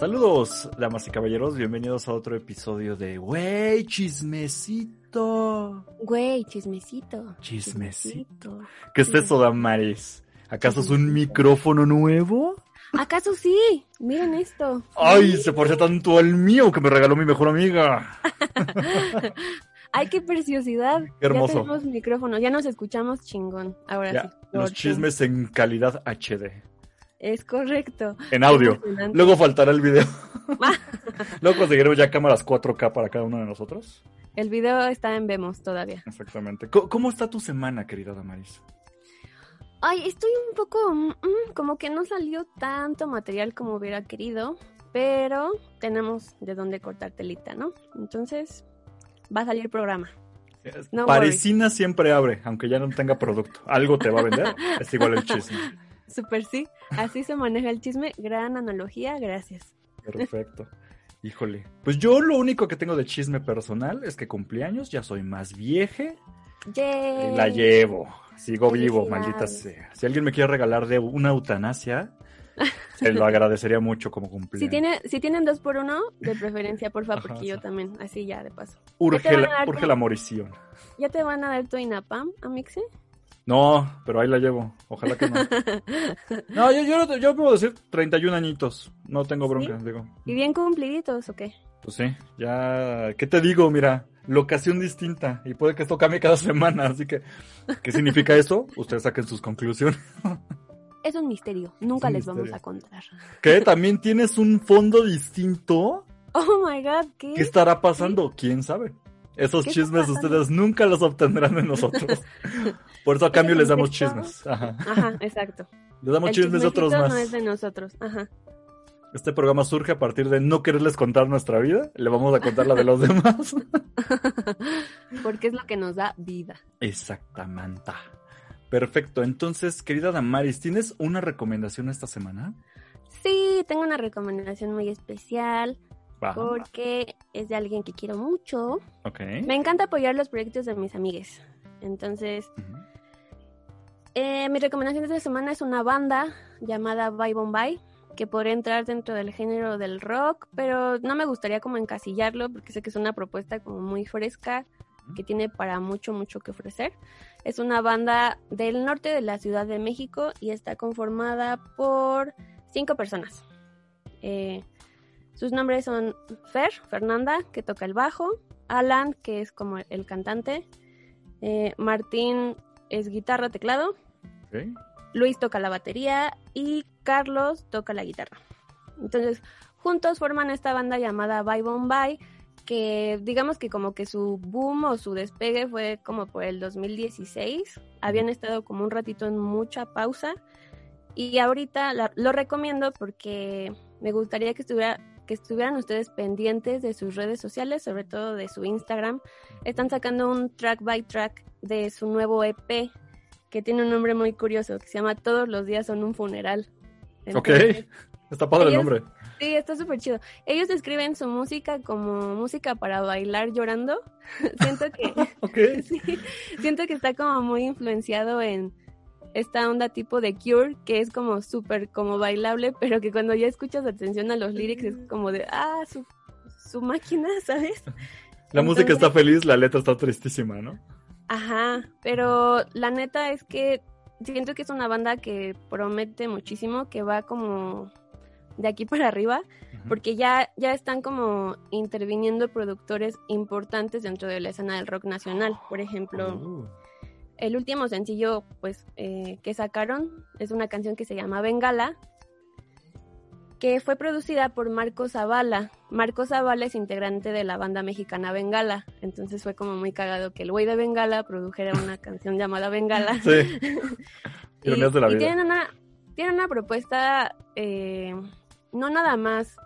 Saludos, damas y caballeros, bienvenidos a otro episodio de Güey, chismecito. Güey, chismecito. Chismecito. ¿Qué es eso, Damaris? ¿Acaso es un micrófono nuevo? ¿Acaso sí? Miren esto. Ay, se parece tanto al mío que me regaló mi mejor amiga. Ay, qué preciosidad. Qué hermoso. Ya tenemos micrófono, ya nos escuchamos chingón. Ahora Ya, sí. los chismes en calidad HD. Es correcto. En audio. Luego faltará el video. Luego conseguiremos ya cámaras 4K para cada uno de nosotros. El video está en Vemos todavía. Exactamente. ¿Cómo, cómo está tu semana, querida Damaris? Ay, estoy un poco. mm, mm, como que no salió tanto material como hubiera querido. Pero tenemos de dónde cortar telita, ¿no? Entonces, va a salir programa. No Parecina siempre abre, aunque ya no tenga producto. Algo te va a vender. Es igual el chisme. Super sí. Así se maneja el chisme. Gran analogía, gracias. Perfecto. Híjole. Pues yo lo único que tengo de chisme personal es que cumpleaños, ya soy más vieje. Yay. y La llevo. Sigo vivo, maldita sea. Si alguien me quiere regalar de una eutanasia, se lo agradecería mucho como cumpleaños. Si, tiene, si tienen dos por uno, de preferencia, porfa, Ajá, porque sí. yo también, así ya de paso. Urge, ¿Qué te van la, urge la morición. ¿Ya te van a dar tu INAPAM, Amixe? No, pero ahí la llevo. Ojalá que no. No, yo, yo, yo puedo decir 31 añitos. No tengo bronca, digo. ¿Y bien cumpliditos o qué? Pues sí, ya. ¿Qué te digo? Mira, locación distinta. Y puede que esto cambie cada semana. Así que, ¿qué significa eso? Ustedes saquen sus conclusiones. Es un misterio, nunca un les vamos a contar. ¿Qué? ¿También tienes un fondo distinto? Oh my god, ¿qué? ¿Qué estará pasando? ¿Quién sabe? Esos ¿Qué está chismes ustedes nunca los obtendrán de nosotros. Por eso a cambio les damos chismes. Ajá. Ajá, exacto. Les damos El chismes de otros más. no es de nosotros, ajá. Este programa surge a partir de no quererles contar nuestra vida. Le vamos a contar la de los demás. Porque es lo que nos da vida. Exactamente. Perfecto. Entonces, querida Damaris, ¿tienes una recomendación esta semana? Sí, tengo una recomendación muy especial porque es de alguien que quiero mucho. Ok. Me encanta apoyar los proyectos de mis amigues. Entonces. Eh, mi recomendación de esta semana es una banda llamada Bye Bombay, que podría entrar dentro del género del rock, pero no me gustaría como encasillarlo porque sé que es una propuesta como muy fresca, que tiene para mucho, mucho que ofrecer. Es una banda del norte de la Ciudad de México y está conformada por cinco personas. Eh, sus nombres son Fer, Fernanda, que toca el bajo, Alan, que es como el cantante, eh, Martín es guitarra, teclado. Luis toca la batería y Carlos toca la guitarra. Entonces, juntos forman esta banda llamada Bye Bombay, que digamos que como que su boom o su despegue fue como por el 2016. Habían estado como un ratito en mucha pausa y ahorita la- lo recomiendo porque me gustaría que estuviera que estuvieran ustedes pendientes de sus redes sociales, sobre todo de su Instagram. Están sacando un track by track de su nuevo EP que tiene un nombre muy curioso, que se llama Todos los días son un funeral. Ok. Entonces, Está padre el nombre. Sí, está súper chido. Ellos describen su música como música para bailar llorando. siento que Ok. sí, siento que está como muy influenciado en esta onda tipo de Cure, que es como súper como bailable, pero que cuando ya escuchas atención a los lyrics es como de, ah, su, su máquina, ¿sabes? La música está feliz, la letra está tristísima, ¿no? Ajá, pero la neta es que siento que es una banda que promete muchísimo, que va como de aquí para arriba, porque ya, ya están como interviniendo productores importantes dentro de la escena del rock nacional. Por ejemplo, Uh, el último sencillo pues eh, que sacaron es una canción que se llama Bengala, que fue producida por Marco Zavala. Marco Zavala es integrante de la banda mexicana Bengala, entonces fue como muy cagado que el güey de Bengala produjera una canción llamada Bengala. Sí. Y, Ironías de la y vida. tienen una, tienen una propuesta eh, no nada más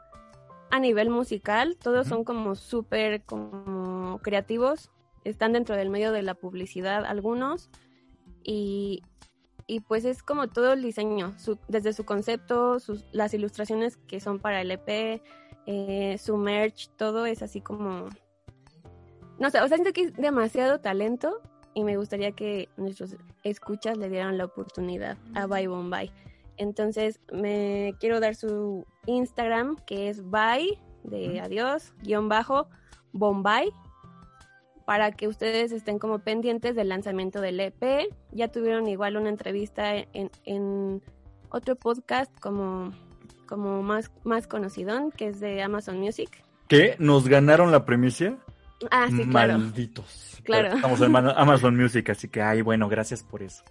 a nivel musical, todos son como súper como creativos, están dentro del medio de la publicidad algunos y, y pues es como todo el diseño, su- desde su concepto, sus, las ilustraciones que son para el EP, eh, su merch, todo es así como... No sé, o sea, siento que es demasiado talento y me gustaría que nuestros escuchas le dieran la oportunidad a Bye Bombay. Entonces, me quiero dar su Instagram, que es bye, de adiós, guion bajo, Bombay, para que ustedes estén como pendientes del lanzamiento del EP. Ya tuvieron igual una entrevista en, en otro podcast como, como más, más conocido, que es de Amazon Music. ¿Qué? ¿Nos ganaron la primicia? Ah, sí, claro. Malditos. Claro. Estamos en Amazon Music, así que, ay, bueno, gracias por eso.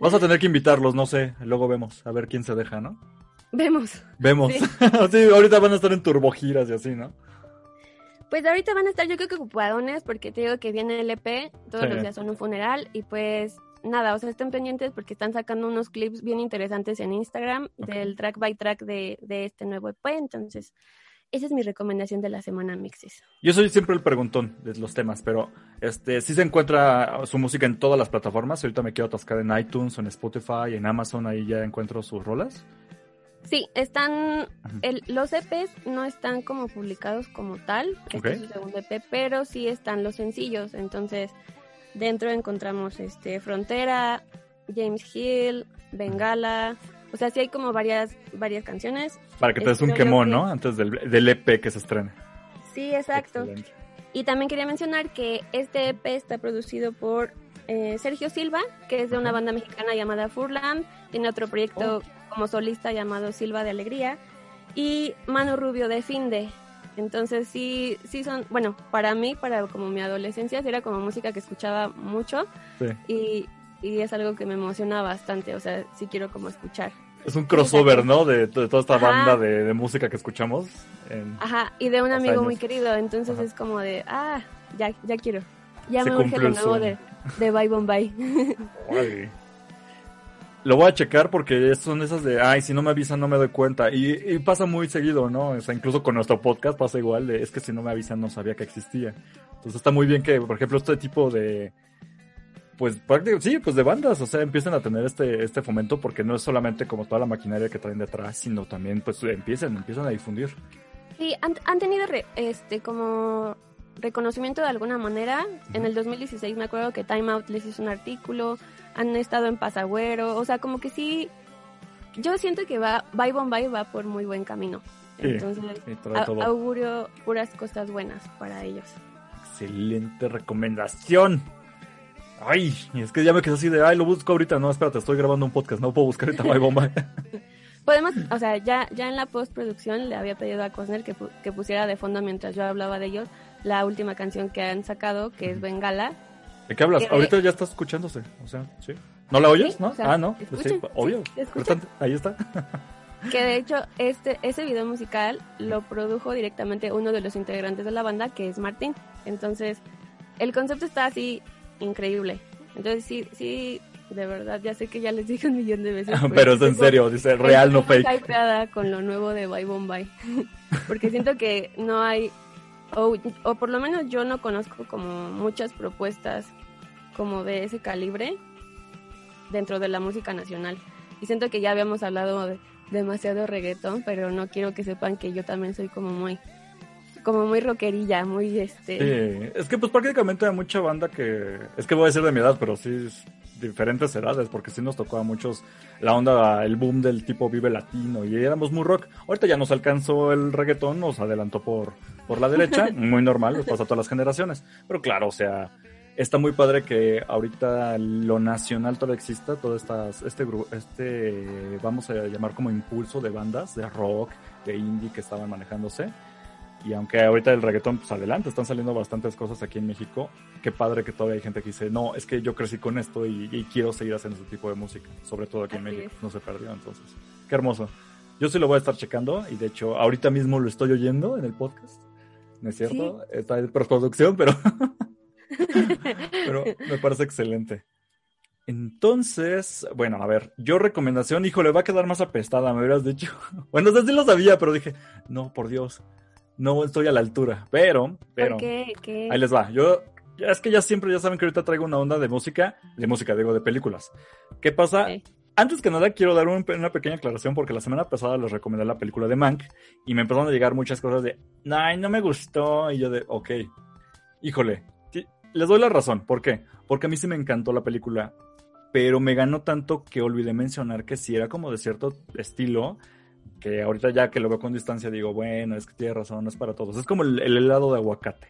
Vamos a tener que invitarlos, no sé, luego vemos, a ver quién se deja, ¿no? Vemos. Vemos. Sí. Sí, ahorita van a estar en turbogiras y así, ¿no? Pues ahorita van a estar yo creo que ocupadones porque te digo que viene el EP, todos Sí. los días son un funeral y pues nada, o sea, estén pendientes porque están sacando unos clips bien interesantes en Instagram del track by track de, de este nuevo EP, entonces esa es mi recomendación de la semana Mixes. Yo soy siempre el preguntón de los temas, pero este sí se encuentra su música en todas las plataformas. Ahorita me quiero atascar en iTunes, en Spotify, en Amazon, ahí ya encuentro sus rolas. Sí, están, el, los EPs no están como publicados como tal, que este es su segundo EP, pero sí están los sencillos, entonces dentro encontramos este Frontera, James Hill, Bengala, o sea, sí hay como varias, varias canciones. Para que te des un Este, yo quemón, ¿no? Antes del, del EP que se estrene. Sí, exacto. Excelente. Y también quería mencionar que este EP está producido por eh, Sergio Silva, que es de una banda mexicana llamada Furlan, tiene otro proyecto Oh. Como solista llamado Silva de Alegría, y Mano Rubio de Finde. Entonces sí, sí son, bueno, para mí, para como mi adolescencia, era como música que escuchaba mucho Sí. y, y es algo que me emociona bastante, o sea, sí quiero como escuchar. Es un crossover. ¿no? De, de toda esta Ajá. banda de, de música que escuchamos. en- Ajá, y de un amigo años. muy querido, entonces Ajá. es como de, ah, ya, ya quiero. Ya Se me urge lo el nuevo de, de Bye Bombay. Órale. Lo voy a checar porque son esas de, ay, si no me avisan no me doy cuenta. Y, y pasa muy seguido, ¿no? O sea, incluso con nuestro podcast pasa igual, de, es que si no me avisan no sabía que existía. Entonces está muy bien que, por ejemplo, este tipo de, pues prácticamente, sí, pues de bandas, o sea, empiecen a tener este, este fomento porque no es solamente como toda la maquinaria que traen detrás, sino también pues empiecen, empiezan a difundir. Sí, han, han tenido re- este como reconocimiento de alguna manera. En el 2016 me acuerdo que Time Out les hizo un artículo, han estado en Pasagüero, o sea, como que sí, yo siento que va, Bye Bombay va por muy buen camino. Sí, Entonces, a- augurio puras cosas buenas para ellos. Excelente recomendación. Ay, es que ya me quedé así de, ay, lo busco ahorita. No, espérate, estoy grabando un podcast, no puedo buscar ahorita Bye Bomba. Podemos, o sea, ya, ya en la postproducción le había pedido a Cosner que, que pusiera de fondo mientras yo hablaba de ellos la última canción que han sacado, que es Bengala. ¿De qué hablas? Que- Ahorita ya está escuchándose, o sea, ¿sí? ¿No la oyes, Sí, no? o sea, ah, no, pues sí, obvio. sí, Ahí está. Que de hecho, este, ese video musical lo produjo directamente uno de los integrantes de la banda, que es Martín. Entonces, el concepto está así increíble. Entonces, sí, sí, de verdad, ya sé que ya les dije un millón de veces. Pero es en estoy serio, dice real, no estoy fake. hypeada con lo nuevo de Bye Bombay. Porque siento que no hay, o, o por lo menos yo no conozco como muchas propuestas como de ese calibre dentro de la música nacional. Y siento que ya habíamos hablado de demasiado reggaetón, pero no quiero que sepan que yo también soy como muy, como muy rockerilla, muy este... Es que pues prácticamente hay mucha banda que, es que voy a decir de mi edad, pero sí es diferentes edades, porque sí nos tocó a muchos la onda, el boom del tipo vive latino y éramos muy rock. Ahorita ya nos alcanzó el reggaetón, nos adelantó por, por la derecha, muy normal, les pasa a todas las generaciones. Pero claro, o sea, está muy padre que ahorita lo nacional todavía exista, todo estas, este grupo, este, vamos a llamar como impulso de bandas de rock, de indie que estaban manejándose. Y aunque ahorita el reggaetón, pues adelante, están saliendo bastantes cosas aquí en México, qué padre que todavía hay gente que dice, no, es que yo crecí con esto y, y quiero seguir haciendo ese tipo de música, sobre todo aquí en Así México, es. no se perdió, entonces, qué hermoso. Yo sí lo voy a estar checando y de hecho ahorita mismo lo estoy oyendo en el podcast, ¿no es cierto? Está en postproducción, pero, pero me parece excelente. Entonces, bueno, a ver, yo recomendación, hijo, le va a quedar más apestada, me hubieras dicho. bueno, no sí lo sabía, pero dije, no, por Dios, no estoy a la altura. Pero, pero? ¿Qué? ahí les va. Yo, es que ya siempre, ya saben que ahorita traigo una onda de música, de música, digo, de películas. ¿Qué pasa? Ok. Antes que nada, quiero dar un- una pequeña aclaración porque la semana pasada les recomendé la película de Mank y me empezaron a llegar muchas cosas de, ay, no me gustó. Y yo de, ok, híjole, les doy la razón. ¿Por qué? Porque a mí sí me encantó la película, pero me ganó tanto que olvidé mencionar que sí era como de cierto estilo, que ahorita ya que lo veo con distancia digo, bueno, es que tiene razón, no es para todos. Es como el helado de aguacate.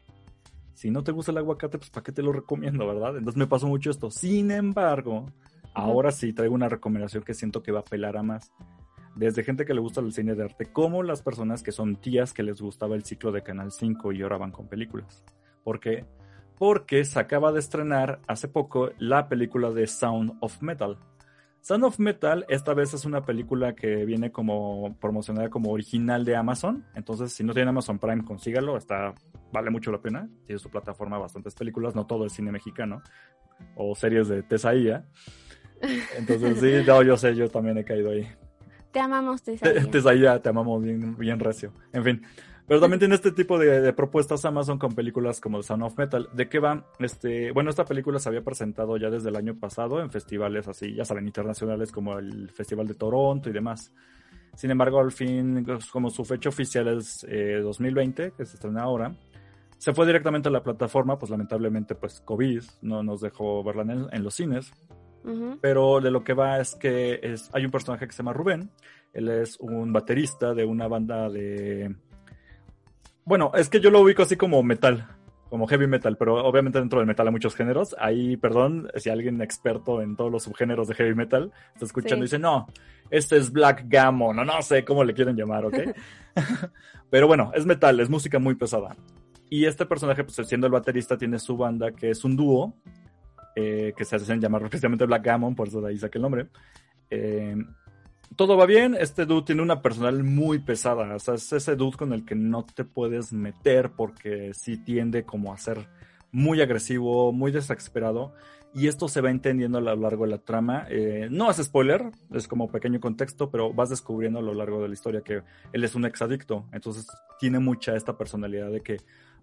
Si no te gusta el aguacate, pues ¿para qué te lo recomiendo, verdad? Entonces me pasó mucho esto. Sin embargo, ahora sí traigo una recomendación que siento que va a apelar a más. Desde gente que le gusta el cine de arte, como las personas que son tías que les gustaba el ciclo de Canal 5 y ahora van con películas. ¿Por qué? Porque se acaba de estrenar hace poco la película de Sound of Metal. Sound of Metal esta vez es una película que viene como promocionada como original de Amazon. Entonces, si no tienen Amazon Prime, consígalo. Está, vale mucho la pena. Tiene su plataforma bastantes películas. No todo es cine mexicano. O series de Tesaía. Entonces, sí, no, yo sé, yo también he caído ahí. Te amamos, Te- Tesalia. Tesaía, te amamos bien, bien recio. En fin. Pero también tiene este tipo de, de propuestas Amazon con películas como The Sound of Metal. ¿De qué va? Este, bueno, esta película se había presentado ya desde el año pasado en festivales así, ya saben, internacionales como el Festival de Toronto y demás. Sin embargo, al fin, pues, como su fecha oficial es eh, 2020, que se estrena ahora, se fue directamente a la plataforma, pues lamentablemente, pues COVID no nos dejó verla en, en los cines. Pero de lo que va es que es, hay un personaje que se llama Rubén. Él es un baterista de una banda de. Bueno, es que yo lo ubico así como metal, como heavy metal, pero obviamente dentro del metal hay muchos géneros. Ahí, perdón, si alguien experto en todos los subgéneros de heavy metal está escuchando y dice, no, este es Black Gammon, o no sé cómo le quieren llamar, ¿ok? pero bueno, es metal, es música muy pesada. Y este personaje, pues siendo el baterista, tiene su banda que es un dúo eh, que se hacen llamar precisamente Black Gammon, por eso de ahí saqué el nombre. Eh, todo va bien, este dude tiene una personal muy pesada, o sea, es ese dude con el que no te puedes meter porque sí tiende como a ser muy agresivo, muy desesperado, y esto se va entendiendo a lo largo de la trama. Eh, no es spoiler, es como pequeño contexto, pero vas descubriendo a lo largo de la historia que él es un exadicto, entonces tiene mucha esta personalidad de que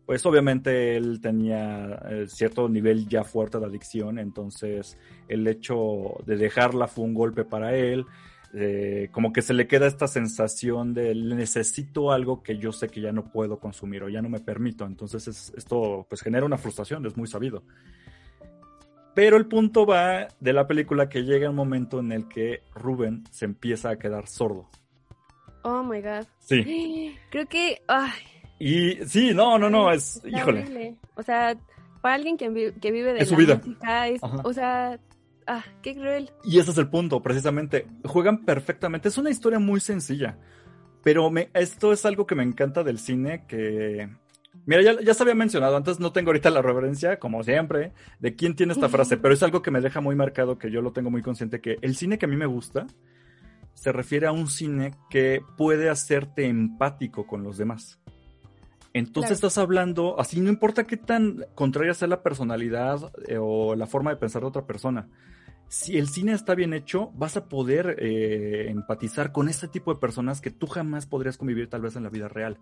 pues obviamente él tenía eh, cierto nivel ya fuerte de adicción, entonces el hecho de dejarla fue un golpe para él, eh, como que se le queda esta sensación de necesito algo que yo sé que ya no puedo consumir o ya no me permito, entonces es- esto pues genera una frustración, es muy sabido. Pero el punto va de la película que llega un momento en el que Rubén se empieza a quedar sordo. Oh my god. Sí. Creo que. Ay, Y sí, no, no, no, es, está híjole. horrible. O sea, para alguien que, vi- que vive de Es su la vida. música, es, o sea, ah, qué cruel. Y ese es el punto, precisamente. Juegan perfectamente. Es una historia muy sencilla. Pero me, esto es algo que me encanta del cine que... Mira, ya, ya se había mencionado, antes no tengo ahorita la referencia, como siempre, de quién tiene esta frase, pero es algo que me deja muy marcado, que yo lo tengo muy consciente, que el cine que a mí me gusta se refiere a un cine que puede hacerte empático con los demás. Entonces Claro. estás hablando, así no importa qué tan contraria sea la personalidad eh, o la forma de pensar de otra persona. Si el cine está bien hecho, vas a poder eh, empatizar con este tipo de personas que tú jamás podrías convivir tal vez en la vida real.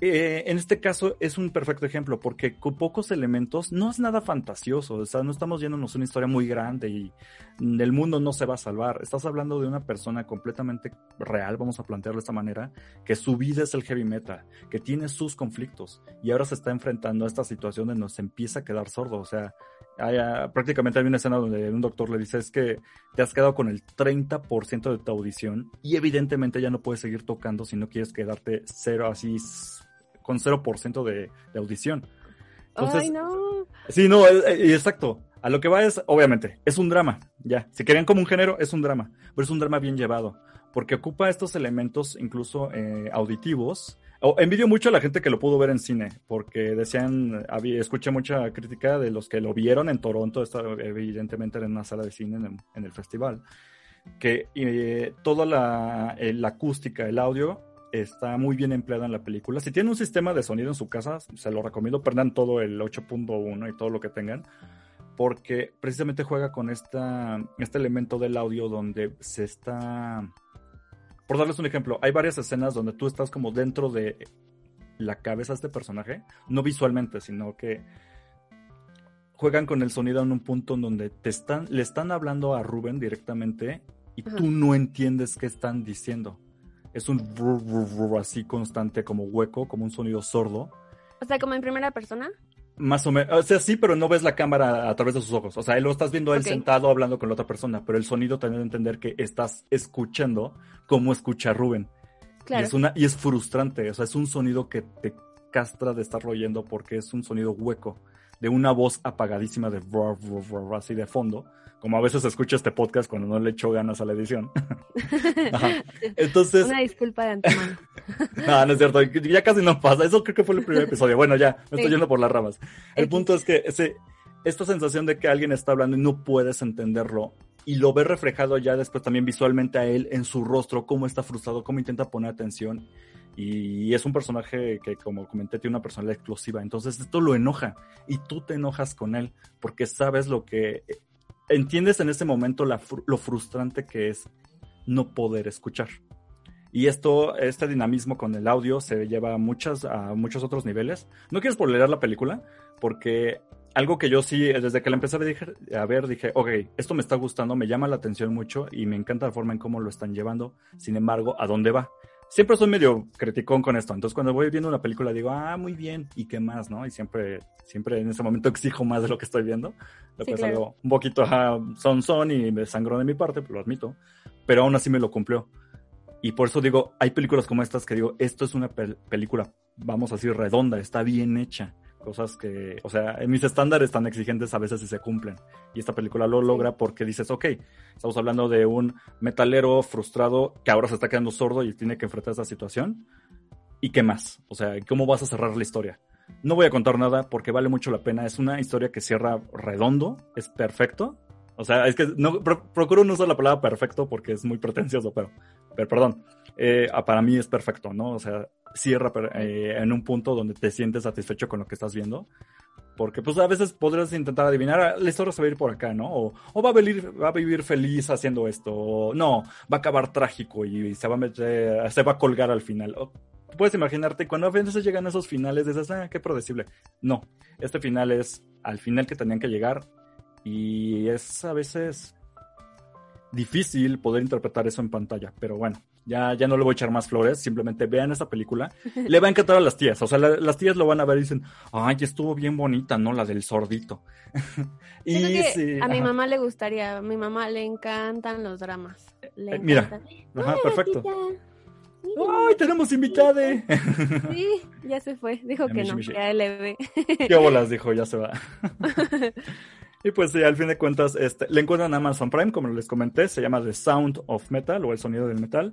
Eh, en este caso es un perfecto ejemplo porque con pocos elementos no es nada fantasioso, o sea, no estamos yéndonos una historia muy grande y el mundo no se va a salvar. Estás hablando de una persona completamente real, vamos a plantearlo de esta manera, que su vida es el heavy metal, que tiene sus conflictos y ahora se está enfrentando a esta situación de nos empieza a quedar sordo, o sea, hay, ah, prácticamente hay una escena donde un doctor le dice es que te has quedado con el 30% de tu audición y evidentemente ya no puedes seguir tocando si no quieres quedarte cero así con 0% de, de audición. Entonces, Ay, no. Sí, no, eh, exacto. A lo que va es, obviamente, es un drama, ya. Si querían como un género, es un drama, pero es un drama bien llevado, porque ocupa estos elementos incluso eh, auditivos. O, envidio mucho a la gente que lo pudo ver en cine, porque decían, había, escuché mucha crítica de los que lo vieron en Toronto, esto evidentemente en una sala de cine en, en el festival, que eh, toda la, eh, la acústica, el audio, está muy bien empleada en la película. Si tienen un sistema de sonido en su casa, se lo recomiendo, prendan todo el 8.1 y todo lo que tengan, porque precisamente juega con esta, este elemento del audio donde se está... Por darles un ejemplo, hay varias escenas donde tú estás como dentro de la cabeza de este personaje, no visualmente, sino que juegan con el sonido en un punto en donde te están, le están hablando a Rubén directamente y tú no entiendes qué están diciendo. Es un así constante, como hueco, como un sonido sordo. O sea, como en primera persona. Más o menos, o sea, sí, pero no ves la cámara a través de sus ojos. O sea, lo estás viendo él sentado hablando con la otra persona, pero el sonido también de entender que estás escuchando como escucha Rubén. Claro. Y es, una, y es frustrante, o sea, es un sonido que te castra de estarlo oyendo porque es un sonido hueco, de una voz apagadísima de así de fondo, como a veces escucho este podcast cuando no le echo ganas a la edición. Entonces. Una disculpa de antemano. no, no es cierto, ya casi no pasa. Eso creo que fue el primer episodio. Bueno, ya, me estoy yendo por las ramas. El punto es que ese, esta sensación de que alguien está hablando y no puedes entenderlo y lo ves reflejado ya después también visualmente a él en su rostro, cómo está frustrado, cómo intenta poner atención. Y es un personaje que, como comenté, tiene una personalidad explosiva. Entonces esto lo enoja y tú te enojas con él porque sabes lo que entiendes en ese momento lo frustrante que es no poder escuchar. Y esto, este dinamismo con el audio se lleva a, muchas, a muchos otros niveles. No quiero spoilerar la película, porque algo que yo sí, desde que la empecé a ver, dije, ok, esto me está gustando, me llama la atención mucho y me encanta la forma en cómo lo están llevando. Sin embargo, ¿a dónde va? Siempre soy medio criticón con esto. Entonces, cuando voy viendo una película, digo, ah, muy bien, ¿y qué más, no? Y siempre, siempre en ese momento exijo más de lo que estoy viendo. Lo que es algo un poquito son son y me sangró de mi parte, lo admito. Pero aún así me lo cumplió. Y por eso digo, hay películas como estas que digo, esto es una película, vamos a decir, redonda, está bien hecha cosas que, o sea, en mis estándares tan exigentes a veces sí se cumplen. Y esta película lo logra porque dices, ok, estamos hablando de un metalero frustrado que ahora se está quedando sordo y tiene que enfrentar esa situación. ¿Y qué más? O sea, ¿cómo vas a cerrar la historia? No voy a contar nada porque vale mucho la pena. Es una historia que cierra redondo, es perfecto. O sea, es que no, procuro no usar la palabra perfecto porque es muy pretencioso, pero, pero perdón. Eh, para mí es perfecto, ¿no? O sea, cierra eh, en un punto donde te sientes satisfecho con lo que estás viendo. Porque pues a veces podrías intentar adivinar, ah, la historia se va a ir por acá, ¿no? O, va, a vivir, va a vivir feliz haciendo esto, o no, va a acabar trágico y, se va a colgar al final. puedes imaginarte, cuando a veces llegan esos finales, dices, ah, qué predecible. No, este final es al final que tenían que llegar y es a veces difícil poder interpretar eso en pantalla, pero bueno, ya, ya no le voy a echar más flores, simplemente vean esa película. Le va a encantar a las tías, o sea, las tías lo van a ver y dicen, ay, estuvo bien bonita, ¿no? La del sordito. y a mi mamá le gustaría, a mi mamá le encantan los dramas. Eh, mira, ajá, perfecto. ¡Ay, tenemos invitada! Sí, ya se fue. Dijo que no, ya le ve. ¿Qué bolas? Dijo, ya se va. Y pues sí, al fin de cuentas, este, le encuentran en Amazon Prime, como les comenté, se llama The Sound of Metal o El Sonido del Metal.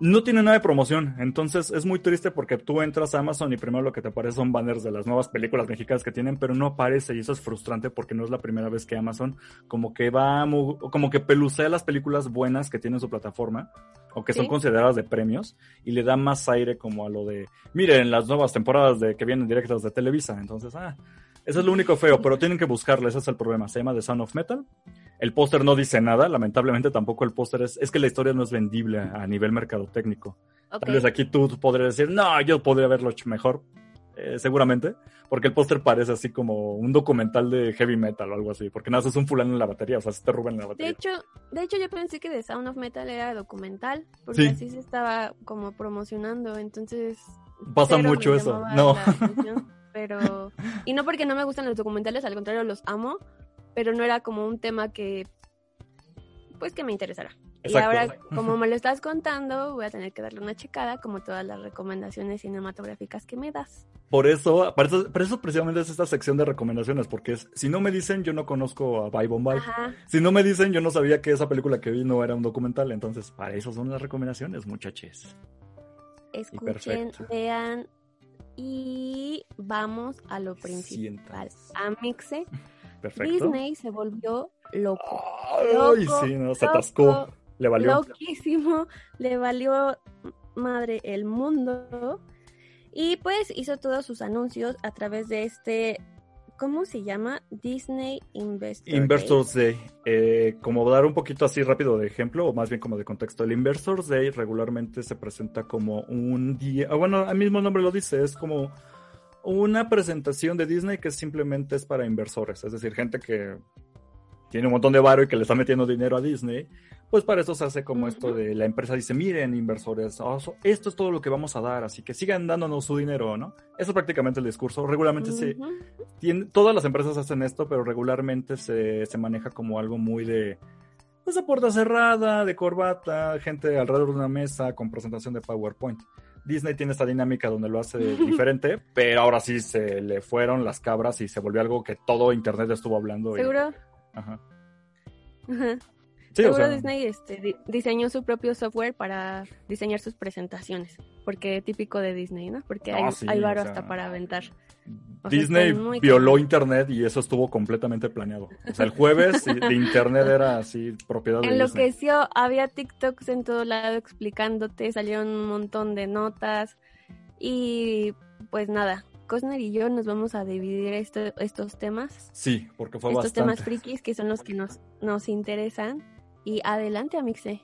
No tiene nada de promoción, entonces es muy triste porque tú entras a Amazon y primero lo que te aparece son banners de las nuevas películas mexicanas que tienen, pero no aparece y eso es frustrante porque no es la primera vez que Amazon como que va, como que pelucea las películas buenas que tiene su plataforma o que son consideradas de premios y le da más aire como a lo de, miren, las nuevas temporadas de que vienen directas de Televisa, entonces, ah, eso es lo único feo, pero tienen que buscarlo, ese es el problema. Se llama The Sound of Metal. El póster no dice nada, lamentablemente tampoco el póster es, es que la historia no es vendible a nivel mercadotécnico. Okay. Tal vez aquí tú podrías decir, no, yo podría haberlo hecho mejor, eh, seguramente, porque el póster parece así como un documental de heavy metal o algo así, porque nada, es un fulano en la batería, o sea, se te roban en la batería. De hecho, de hecho yo pensé que The Sound of Metal era documental, porque así se estaba como promocionando, entonces... Pasa mucho eso, no. pero... Y no porque no me gustan los documentales, al contrario, los amo, pero no era como un tema que, pues, que me interesara. y ahora, como me lo estás contando, voy a tener que darle una checada, como todas las recomendaciones cinematográficas que me das. Por eso, por eso, precisamente es esta sección de recomendaciones, porque es, si no me dicen, yo no conozco a Bye Bombay. Si no me dicen, yo no sabía que esa película que vi no era un documental. Entonces, para eso son las recomendaciones, muchachos. Escuchen, vean, y vamos a lo principal. Amixe. Disney se volvió loco. Ay, sí, no, se atascó. Le valió. Loquísimo. Le valió madre el mundo. Y pues hizo todos sus anuncios a través de este ¿Cómo se llama? Disney Investor Investors Day. Eh, como dar un poquito así rápido de ejemplo, o más bien como de contexto. El Investors Day regularmente se presenta como un día, ah, bueno, el mismo nombre lo dice, es como una presentación de Disney que simplemente es para inversores, es decir, gente que tiene un montón de varo y que le está metiendo dinero a Disney, pues para eso se hace como esto de la empresa dice, miren inversores, oh, esto es todo lo que vamos a dar, así que sigan dándonos su dinero, ¿no? Eso es prácticamente el discurso. Regularmente se, tiene, todas las empresas hacen esto, pero regularmente se, se maneja como algo muy de, pues a puerta cerrada, de corbata, gente alrededor de una mesa con presentación de PowerPoint. Disney tiene esta dinámica donde lo hace diferente, pero ahora sí se le fueron las cabras y se volvió algo que todo Internet estuvo hablando. ¿Seguro? Ajá. Ajá. Seguro Disney este, diseñó su propio software para diseñar sus presentaciones, porque típico de Disney, ¿no? Porque hay, hay varo hasta para aventar. Disney violó Internet y eso estuvo completamente planeado. O sea, el jueves de Internet era así propiedad de Enloqueció, había TikToks en todo lado explicándote, salieron un montón de notas y pues nada, Cosner y yo nos vamos a dividir estos temas. Sí, porque fue estos bastante. temas frikis que son los que nos, nos interesan. Y adelante, Amixe.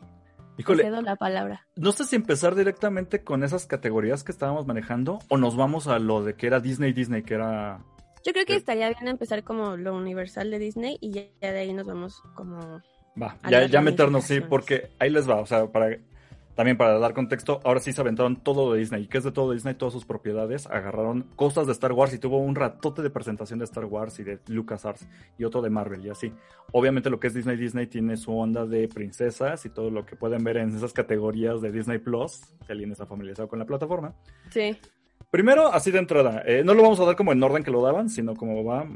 Híjole, cedo la palabra. No sé si empezar directamente con esas categorías que estábamos manejando o nos vamos a lo de que era Disney, Disney, que era... Yo creo que estaría bien empezar como lo universal de Disney y ya de ahí nos vamos como... Va, ya, ya meternos, sí, porque ahí les va, o sea, para también para dar contexto, ahora sí se aventaron todo de Disney. ¿Y qué es de todo Disney? Todas sus propiedades. Agarraron cosas de Star Wars y tuvo un ratote de presentación de Star Wars y de LucasArts y otro de Marvel y así. Obviamente lo que es Disney, Disney tiene su onda de princesas y todo lo que pueden ver en esas categorías de Disney Plus, si alguien está familiarizado con la plataforma. Sí. Primero, así de entrada, eh, no lo vamos a dar como en orden que lo daban, sino como va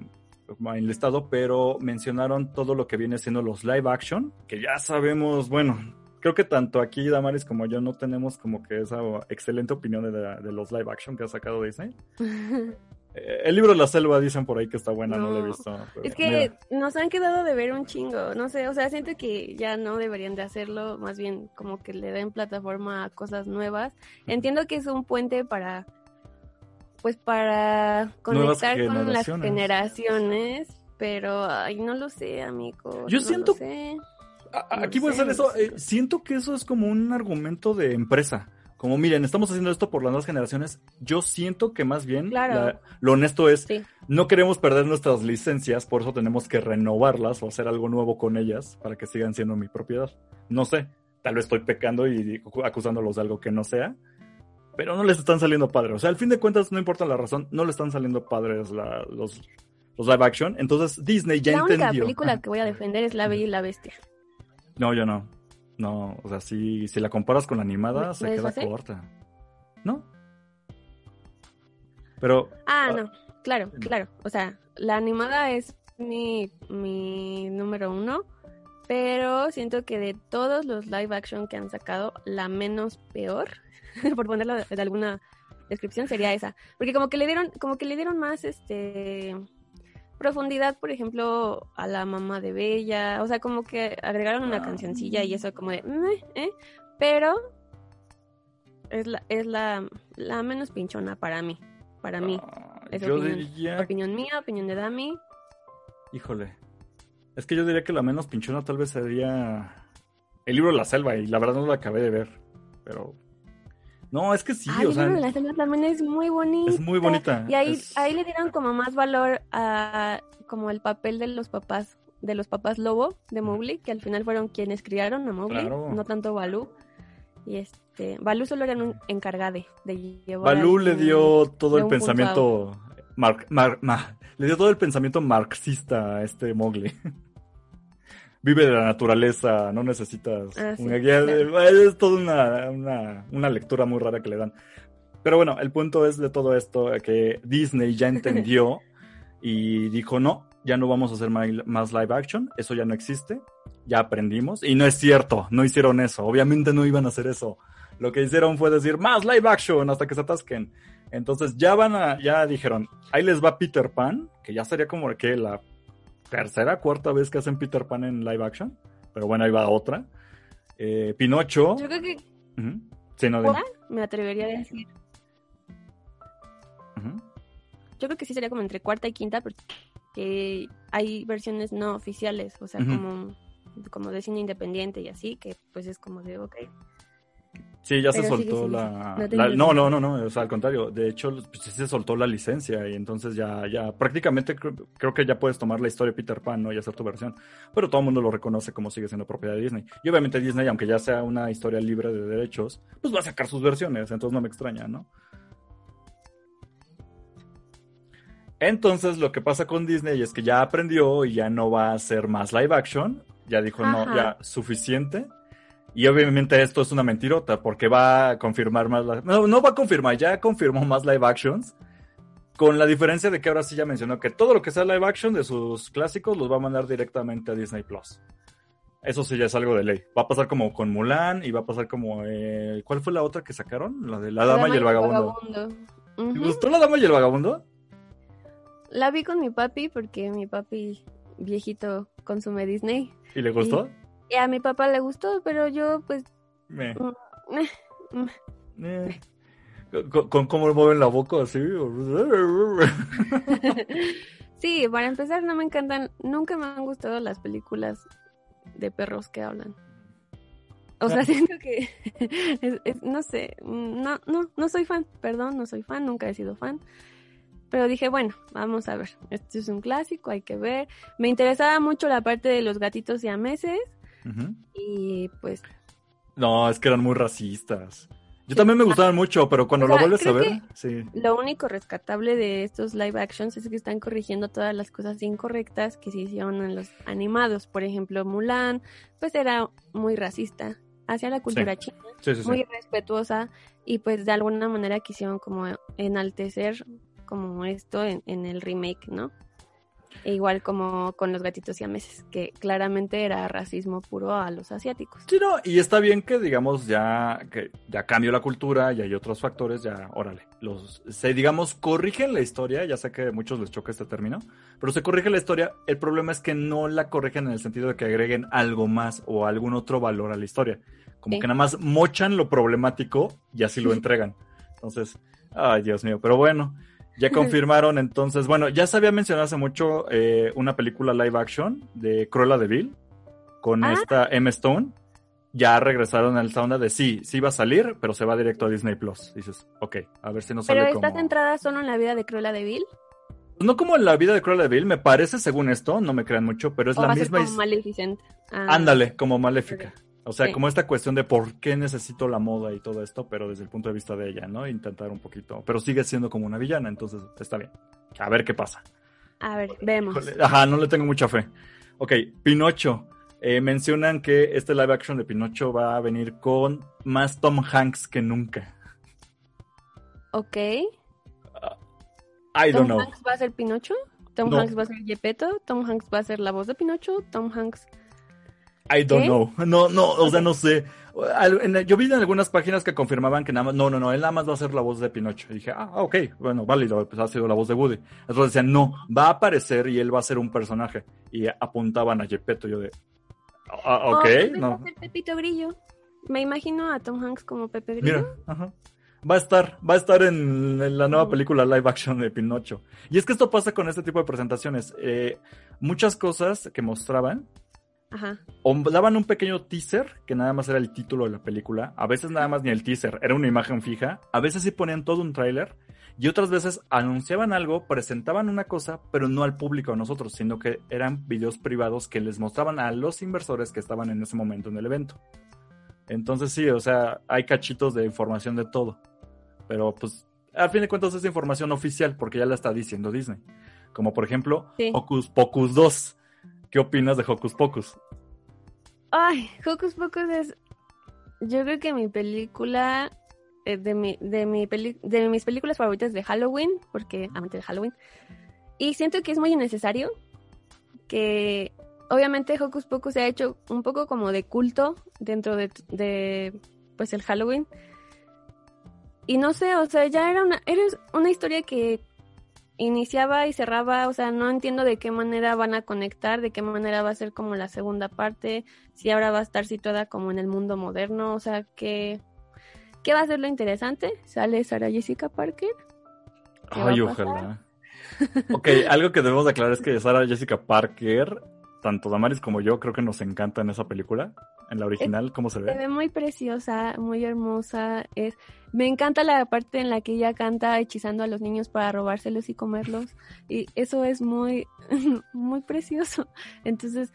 en el estado, pero mencionaron todo lo que viene siendo los live action, que ya sabemos, bueno, creo que tanto aquí Damaris como yo no tenemos como que esa excelente opinión de, los live action que ha sacado Disney. Eh, el libro de la selva dicen por ahí que está buena, no, lo he visto. es que nos han quedado de ver un chingo, no sé, o sea, siento que ya no deberían de hacerlo, más bien como que le den plataforma a cosas nuevas. Entiendo que es un puente para, pues para conectar con las generaciones, pero, ay, no lo sé, amigo. Yo siento... Aquí voy a hacer eso. Eh, siento que eso es como un argumento de empresa. Como, miren, estamos haciendo esto por las nuevas generaciones. Yo siento que más bien lo honesto es, no queremos perder nuestras licencias, por eso tenemos que renovarlas o hacer algo nuevo con ellas para que sigan siendo mi propiedad. No sé, tal vez estoy pecando y acusándolos de algo que no sea, pero no les están saliendo padres. O sea, al fin de cuentas, no importa la razón, no le están saliendo padres los, los live action. Entonces, Disney ya entendió. La única película que voy a defender es La Bella y la Bestia. No, yo no. No, o sea, si, si la comparas con la animada, se queda corta. ¿No? Pero. Ah, ah, no. Claro, claro. O sea, la animada es mi, mi número uno. Pero siento que de todos los live action que han sacado, la menos peor, por ponerlo de alguna descripción, sería esa. Porque como que le dieron, como que le dieron más este profundidad, por ejemplo, a la mamá de Bella, o sea, como que agregaron una cancioncilla y eso como de, ¿eh? pero es la, es la, la menos pinchona para mí, para mí. Ah, es yo opinión, diría... opinión mía, opinión de Dami. Híjole, es que yo diría que la menos pinchona tal vez sería el libro la selva y la verdad no la acabé de ver, pero no, es que sí, o sea. La también es muy bonita. Es muy bonita. Y ahí, ahí le dieron como más valor a como el papel de los papás, de los papás lobo de Mowgli, que al final fueron quienes criaron a Mowgli, no tanto Balú. Y este, Balú solo era un encargado de llevar. Balú le dio todo el pensamiento. le dio todo el pensamiento marxista a este Mowgli. Vive de la naturaleza, no necesitas ah, una guía. Es toda una, una, lectura muy rara que le dan. Pero bueno, el punto es de todo esto que Disney ya entendió y dijo, no, ya no vamos a hacer más live action, eso ya no existe, ya aprendimos. Y no es cierto, no hicieron eso, obviamente no iban a hacer eso. Lo que hicieron fue decir, más live action hasta que se atasquen. Entonces ya van a, ya dijeron, ahí les va Peter Pan, que ya sería como que la tercera, cuarta vez que hacen Peter Pan en live action. Pero bueno, ahí va otra. Eh, Pinocho. Yo creo que. sí, no, Me atrevería a decir. Yo creo que sí sería como entre cuarta y quinta, pero que hay versiones no oficiales, o sea, como, como de cine independiente y así, que pues es como de, ok. Sí, ya se soltó la... no la- No, no, no, no, o sea, al contrario, de hecho, pues, sí se soltó la licencia y entonces ya, ya, prácticamente creo, creo que ya puedes tomar la historia de Peter Pan, ¿no? Y hacer tu versión, pero todo el mundo lo reconoce como sigue siendo propiedad de Disney. Y obviamente Disney, aunque ya sea una historia libre de derechos, pues va a sacar sus versiones, entonces no me extraña, ¿no? Entonces lo que pasa con Disney es que ya aprendió y ya no va a hacer más live action, ya dijo, no, ya suficiente. Y obviamente esto es una mentirota porque va a confirmar más... la- No, no va a confirmar, ya confirmó más live actions. Con la diferencia de que ahora sí ya mencionó que todo lo que sea live action de sus clásicos los va a mandar directamente a Disney Plus. Eso sí ya es algo de ley. Va a pasar como con Mulan y va a pasar como... eh, ¿Cuál fue la otra que sacaron? La de La Dama, y el Vagabundo. vagabundo. ¿Te Ujú. gustó La Dama y el Vagabundo? La vi con mi papi porque mi papi viejito consume Disney. ¿Y le gustó? Y a mi papá le gustó, pero yo pues... Mm, mm, Eh. Con, con cómo mueven la boca así. Sí, para empezar no me encantan, nunca me han gustado las películas de perros que hablan. O sea, Ah. siento que, es- es- no sé, no, no, no soy fan, perdón, no soy fan, nunca he sido fan. Pero dije, bueno, vamos a ver, esto es un clásico, hay que ver. Me interesaba mucho la parte de los gatitos y pues No, es que eran muy racistas. Yo también me gustaban mucho, pero cuando O sea, lo vuelves a ver, sí. Lo único rescatable de estos live actions es que están corrigiendo todas las cosas incorrectas que se hicieron en los animados. Por ejemplo, Mulan, pues era muy racista hacia la cultura china, Sí, sí, sí. muy respetuosa y pues de alguna manera quisieron como enaltecer como esto en, en el remake, ¿no? E igual como con los gatitos siameses, que claramente era racismo puro a los asiáticos. Sí, no, y está bien que digamos ya que ya cambió la cultura y hay otros factores, ya, órale, los se digamos corrigen la historia, ya sé que a muchos les choca este término, pero se corrige la historia, el problema es que no la corrigen en el sentido de que agreguen algo más o algún otro valor a la historia, como Sí. que nada más mochan lo problemático y así lo entregan. Entonces, ay, Dios mío, pero bueno, ya confirmaron entonces, bueno, ya se había mencionado hace mucho eh, una película live action de Cruella de Vil con Ah. esta Emma Stone. Ya regresaron al onda de sí, sí va a salir, pero se va directo a Disney Plus. Dices, ok, a ver si no sale Pero está como... centrada solo en la vida de Cruella de Vil. No como en la vida de Cruella de Vil, me parece, según esto, no me crean mucho, pero es o la va a ser misma... como Maleficent. Ah. Ándale, como maléfica. O sea, Sí. como esta cuestión de por qué necesito la moda y todo esto, pero desde el punto de vista de ella, ¿no? Intentar un poquito. Pero sigue siendo como una villana, entonces está bien. A ver qué pasa. A ver, vemos. Ajá, no le tengo mucha fe. Ok, Pinocho. Eh, mencionan que este live action de Pinocho va a venir con más Tom Hanks que nunca. Ok. I Tom don't know. Hanks va a ser Pinocho. Tom No. Hanks va a ser Gepetto. Tom Hanks va a ser la voz de Pinocho. Tom Hanks. I don't know. No, no, o sea, no sé. Yo vi en algunas páginas que confirmaban que nada más, no, no, no, él nada más va a ser la voz de Pinocho. Y dije, ah, ok, bueno, válido, pues ha sido la voz de Woody. Entonces decían, no, va a aparecer y él va a ser un personaje. Y apuntaban a Gepetto, yo de, ah, ok, Oh, no. Va a ser Pepito Grillo. Me imagino a Tom Hanks como Pepe Grillo. Mira, ajá. Va a estar, va a estar en, en la nueva Mm. película live action de Pinocho. Y es que esto pasa con este tipo de presentaciones. Eh, muchas cosas que mostraban, Ajá. o daban un pequeño teaser, que nada más era el título de la película. A veces nada más ni el teaser, era una imagen fija. A veces sí ponían todo un tráiler. Y otras veces anunciaban algo, presentaban una cosa, pero no al público, a nosotros, sino que eran videos privados que les mostraban a los inversores que estaban en ese momento en el evento. Entonces sí, o sea, hay cachitos de información de todo. Pero pues, al fin de cuentas es información oficial, porque ya la está diciendo Disney. Como por ejemplo, Sí. Hocus Pocus 2. ¿Qué opinas de Hocus Pocus? Ay, Hocus Pocus es. Yo creo que mi película. eh, de, mi, de, mi peli- de mis películas favoritas de Halloween, porque amante de Halloween. Y siento que es muy innecesario. Que obviamente Hocus Pocus se ha hecho un poco como de culto dentro de, de pues el Halloween. Y no sé, o sea, ya era una, era una historia que iniciaba y cerraba, o sea, no entiendo de qué manera van a conectar, de qué manera va a ser como la segunda parte, si ahora va a estar situada como en el mundo moderno, o sea, ¿qué, qué va a ser lo interesante? ¿Sale Sarah Jessica Parker? ¿Qué va Ay, ojalá. Ok, algo que debemos aclarar es que Sara Jessica Parker, tanto Damaris como yo, creo que nos encanta en esa película. En la original, ¿cómo se Se ve? ve muy preciosa, muy hermosa. Es, me encanta la parte en la que ella canta hechizando a los niños para robárselos y comerlos. Y eso es muy, muy precioso. Entonces,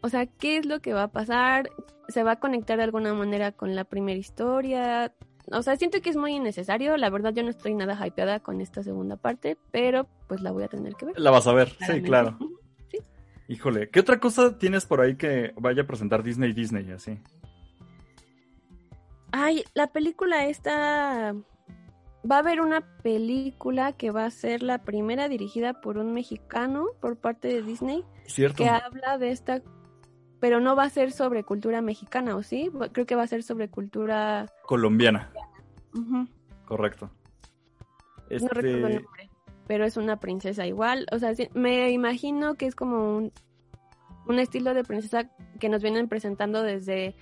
o sea, ¿qué es lo que va a pasar? ¿Se va a conectar de alguna manera con la primera historia? O sea, siento que es muy innecesario. La verdad, yo no estoy nada hypeada con esta segunda parte, pero pues la voy a tener que ver. La vas a ver, sí, claramente. claro. Híjole, ¿qué otra cosa tienes por ahí que vaya a presentar Disney Disney así? Ay, la película esta. Va a haber una película que va a ser la primera dirigida por un mexicano por parte de Disney ¿Cierto? que habla de esta. Pero no va a ser sobre cultura mexicana, ¿o sí? Creo que va a ser sobre cultura. Colombiana, correcto. No recuerdo el Este, nombre. Pero es una princesa igual. O sea, sí, me imagino que es como un, un estilo de princesa que nos vienen presentando desde.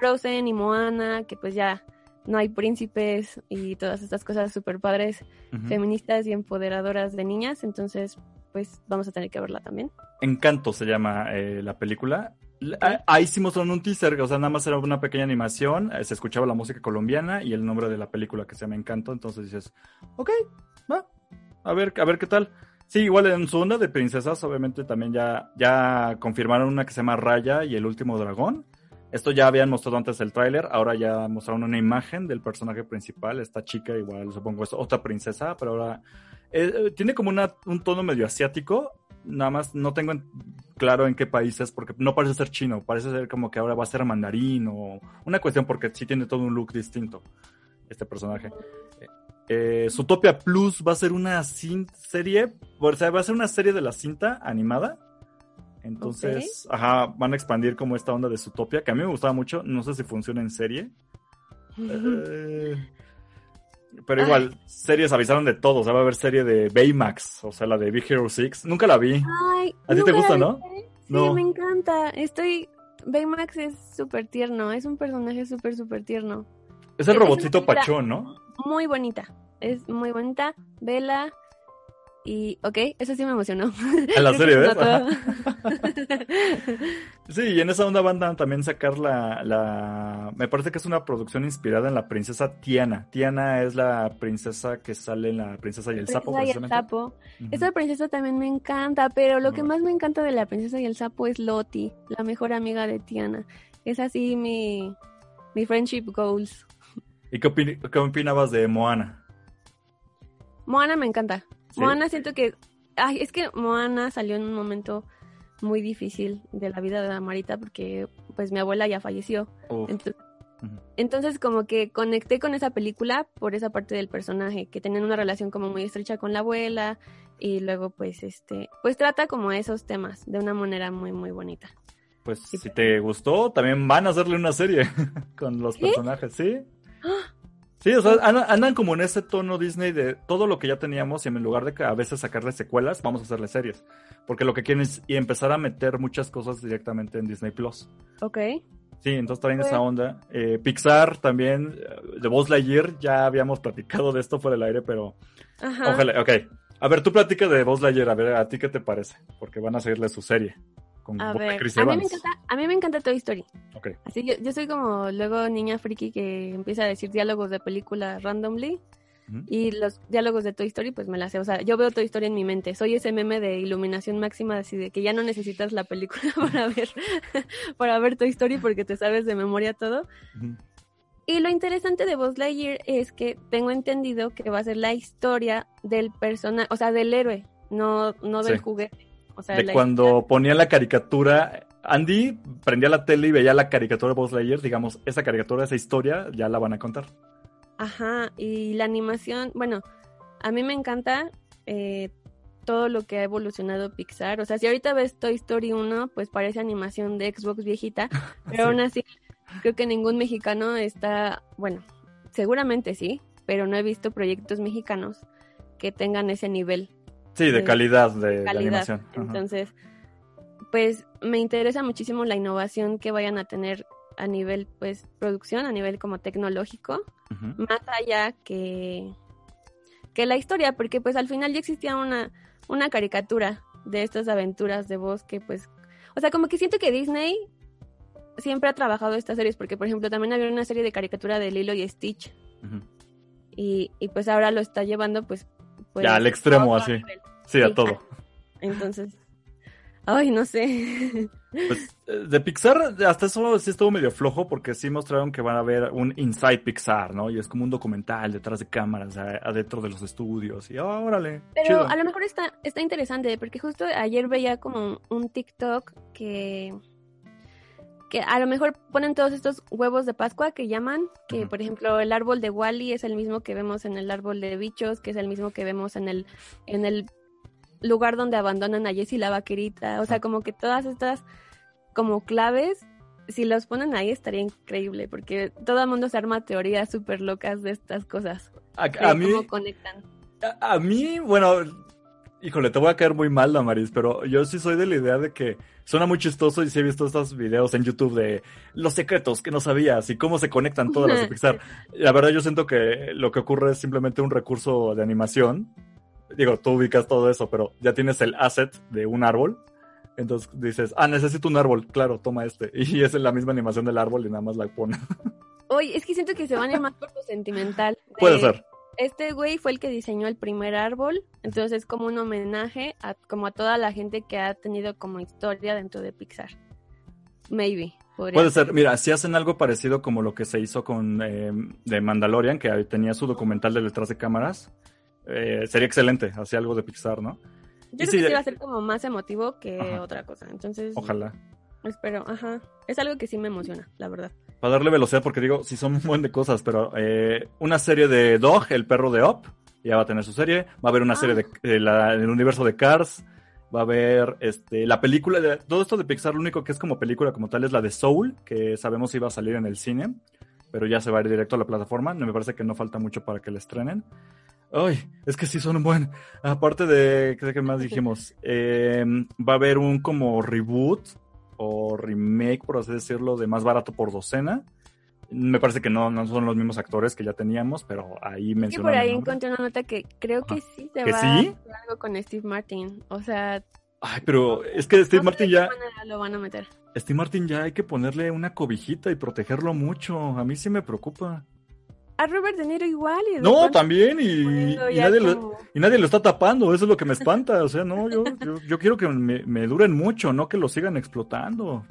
Frozen y Moana, que pues ya no hay príncipes y todas estas cosas súper padres, feministas y empoderadoras de niñas, entonces pues vamos a tener que verla también. Encanto se llama eh, la película. Ah, Ahí sí mostraron un teaser, o sea, nada más era una pequeña animación, eh, se escuchaba la música colombiana y el nombre de la película que se llama Encanto, entonces dices, ok, va, a ver, a ver qué tal. Sí, igual en su onda de princesas, obviamente también ya, ya confirmaron una que se llama Raya y el último dragón. Esto ya habían mostrado antes el tráiler, ahora ya mostraron una imagen del personaje principal, esta chica igual supongo es otra princesa, pero ahora eh, eh, tiene como una, un tono medio asiático, nada más no tengo en- claro en qué país es, porque no parece ser chino, parece ser como que ahora va a ser mandarín o una cuestión porque sí tiene todo un look distinto este personaje. Eh, Zootopia Plus va a ser una serie, o sea, va a ser una serie de la cinta animada. Entonces, ajá, van a expandir como esta onda de Zootopia, que a mí me gustaba mucho, no sé si funciona en serie. Eh, pero igual, series avisaron de todo, o sea, va a haber serie de Baymax, o sea, la de Big Hero 6. Nunca la vi. Ay, ¿A ti te ¿nunca gusta, no? viste? Sí, No. me encanta. Estoy. Baymax es súper tierno, es un personaje súper, súper tierno. Es el película- pachón, ¿no? Muy bonita, es muy bonita. Vela. Y, ok, eso sí me emocionó. En la serie, se ¿ves? Sí, y en esa onda van a también sacar la, la... Me parece que es una producción inspirada en la princesa Tiana. Tiana es la princesa que sale en la princesa y el sapo, Princesa y el sapo. Ujú. Esta princesa también me encanta, pero lo que más me encanta de la princesa y el sapo es Loti, la mejor amiga de Tiana. Es así mi, mi friendship goals. ¿Y qué, opin- qué opinabas de Moana? Moana me encanta. ¿Sí? Moana siento que... Ay, es que Moana salió en un momento muy difícil de la vida de la Marita porque pues mi abuela ya falleció. Entonces, como que conecté con esa película por esa parte del personaje, que tenían una relación como muy estrecha con la abuela y luego pues este, pues trata como esos temas de una manera muy muy bonita. Pues si te gustó, también van a hacerle una serie con los ¿Sí? personajes, ¿sí? Sí, o sea, andan, andan como en ese tono Disney de todo lo que ya teníamos y en lugar de que a veces sacarle secuelas, vamos a hacerle series. Porque lo que quieren es y empezar a meter muchas cosas directamente en Disney Plus. Ok. Sí, entonces traen Pues- esa onda. Eh, Pixar también, eh, de Buzz Lightyear, ya habíamos platicado de esto fuera del aire, pero Ajá. ojalá, ok. A ver, tú platica de Buzz Lightyear, a ver, ¿a ti qué te parece? Porque van a seguirle su serie con A ver, Chris a mí, me encanta, a mí me encanta Toy Story. Así yo, yo soy como luego niña friki que empieza a decir diálogos de película randomly y los diálogos de Toy Story pues me las sé. O sea, yo veo Toy Story en mi mente. Soy ese meme de iluminación máxima así de que ya no necesitas la película para ver para ver Toy Story porque te sabes de memoria todo. Y lo interesante de Buzz Lightyear es que tengo entendido que va a ser la historia del personaje, o sea, del héroe, no, no del Sí. juguete. O sea, de la cuando ponían la caricatura, Andy prendía la tele y veía la caricatura de Buzz Lightyear, digamos, esa caricatura, esa historia, ya la van a contar. Ajá, y la animación, bueno, a mí me encanta eh, todo lo que ha evolucionado Pixar. O sea, si ahorita ves Toy Story 1, pues parece animación de Xbox viejita, pero Sí. aún así creo que ningún mexicano está, bueno, seguramente sí, pero no he visto proyectos mexicanos que tengan ese nivel Sí, de de calidad de, calidad. animación. Ajá. Entonces, pues me interesa muchísimo la innovación que vayan a tener a nivel, pues, producción, a nivel como tecnológico, más allá que, que la historia, porque pues al final ya existía una, una caricatura de estas aventuras de bosque, pues, o sea, como que siento que Disney siempre ha trabajado estas series, porque por ejemplo también había una serie de caricatura de Lilo y Stitch, y, y pues ahora lo está llevando pues... pues Ya, al extremo, así. nivel. Sí, a todo. Entonces, ay, no sé. Pues, eh, de Pixar, hasta eso sí estuvo medio flojo porque sí mostraron que van a haber un Inside Pixar, ¿no? Y es como un documental detrás de cámaras, adentro de los estudios. Y ah, órale. Pero chido. a lo mejor está, está interesante, porque justo ayer veía como un TikTok que, que a lo mejor ponen todos estos huevos de Pascua que llaman, que por ejemplo el árbol de Wally es el mismo que vemos en el árbol de bichos, que es el mismo que vemos en el, en el lugar donde abandonan a Jessie la vaquerita. O sea, como que todas estas como claves, si los ponen ahí estaría increíble, porque todo el mundo se arma teorías súper locas de estas cosas. A mí, cómo conectan. a, a mí, bueno, híjole, te voy a caer muy mal, Damaris, pero yo sí soy de la idea de que suena muy chistoso y sí he visto estos videos en YouTube de los secretos que no sabías y cómo se conectan todas las de Pixar. La verdad, yo siento que lo que ocurre es simplemente un recurso de animación. Digo, tú ubicas todo eso, pero ya tienes el asset de un árbol. Entonces dices, ah, necesito un árbol, claro, toma este. Y es la misma animación del árbol y nada más la pone. Oye, es que siento que se van a ir más por lo sentimental. de- Puede ser. Este güey fue el que diseñó el primer árbol, entonces es como un homenaje a como a toda la gente que ha tenido como historia dentro de Pixar. Maybe. Puede ser. Mira, si hacen algo parecido como lo que se hizo con eh, de Mandalorian, que tenía su documental de detrás de cámaras, eh, sería excelente. Hacía algo de Pixar, ¿no? Yo y creo sí, que sí va a ser como más emotivo que Ajá. otra cosa. Entonces, Ojalá. espero, ajá. Es algo que sí me emociona, la verdad. Para darle velocidad, porque digo, sí son un buen de cosas, pero eh, una serie de Dog, el perro de Up, ya va a tener su serie. Va a haber una Ah. serie de, de la- del universo de Cars. Va a haber este, la película de. Todo esto de Pixar, lo único que es como película como tal es la de Soul, que sabemos iba a salir en el cine, pero ya se va a ir directo a la plataforma. Me parece que no falta mucho para que la estrenen. Ay, es que sí son un buen. Aparte de. ¿Qué qué más dijimos? Eh, va a haber un como reboot o remake, por así decirlo, de más barato por docena. Me parece que no, no son los mismos actores que ya teníamos, pero ahí Es que mencionan. por ahí encontré una nota que creo que sí se ¿Que va sí? a hacer algo con Steve Martin. O sea, Ay, pero es que Steve no sé Martin de ya. qué manera lo van a meter. Steve Martin ya hay que ponerle una cobijita y protegerlo mucho. A mí sí me preocupa. A Robert De Niro igual. Y No, también, y, y nadie lo, como- y nadie lo está tapando. Eso es lo que me espanta. O sea, no, yo, yo, yo quiero que me, me duren mucho, no que lo sigan explotando.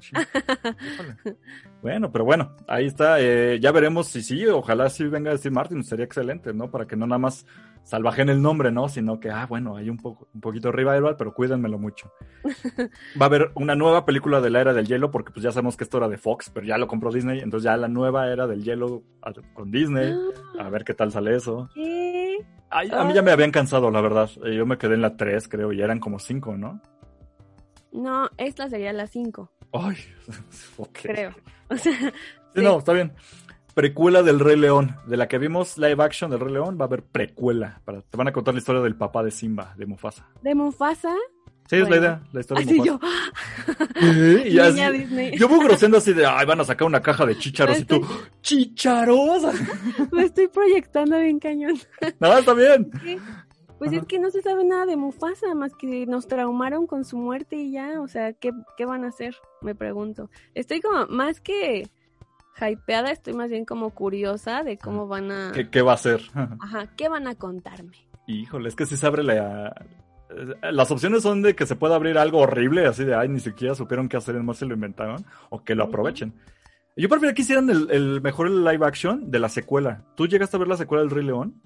Bueno, pero bueno, ahí está. eh, ya veremos si sí, ojalá sí venga Steve Martin, sería excelente, ¿no? Para que no nada más salvajen el nombre, ¿no? Sino que, ah, bueno, hay un poco, un poquito de revival, pero cuídenmelo mucho. Va a haber una nueva película de la era del hielo, porque pues ya sabemos que esto era de Fox, pero ya lo compró Disney, entonces ya la nueva era del hielo a- con Disney. A ver qué tal sale eso. ¿Qué? Ay, a mí ya me habían cansado, la verdad. Eh, Yo me quedé en la 3, creo, y eran como 5, ¿no? No, esta sería la 5, Ay, ok. creo. O sea, Sí, sí. no, está bien. Precuela del Rey León. De la que vimos live action del Rey León, va a haber precuela. Para, te van a contar la historia del papá de Simba, de Mufasa. de Mufasa. Sí, es la idea, la historia de Así Mufasa. yo, ¿Qué? Y así- niña Disney. yo voy groseando así de, ay, van a sacar una caja de chícharos y tú, ¡chícharos! Me estoy proyectando bien cañón. No, está bien. Pues Ajá. es que no se sabe nada de Mufasa, más que nos traumaron con su muerte y ya. O sea, ¿qué, qué van a hacer? Me pregunto. Estoy como, más que hypeada, estoy más bien como curiosa de cómo van a... ¿Qué, qué va a hacer? Ajá, ¿qué van a contarme? Híjole, es que si se abre la... Las opciones son de que se pueda abrir algo horrible, así de, ay, ni siquiera supieron qué hacer, más se lo inventaron, o que lo aprovechen. Yo preferiría que hicieran el, el mejor live action de la secuela. ¿Tú llegaste a ver la secuela del Rey León?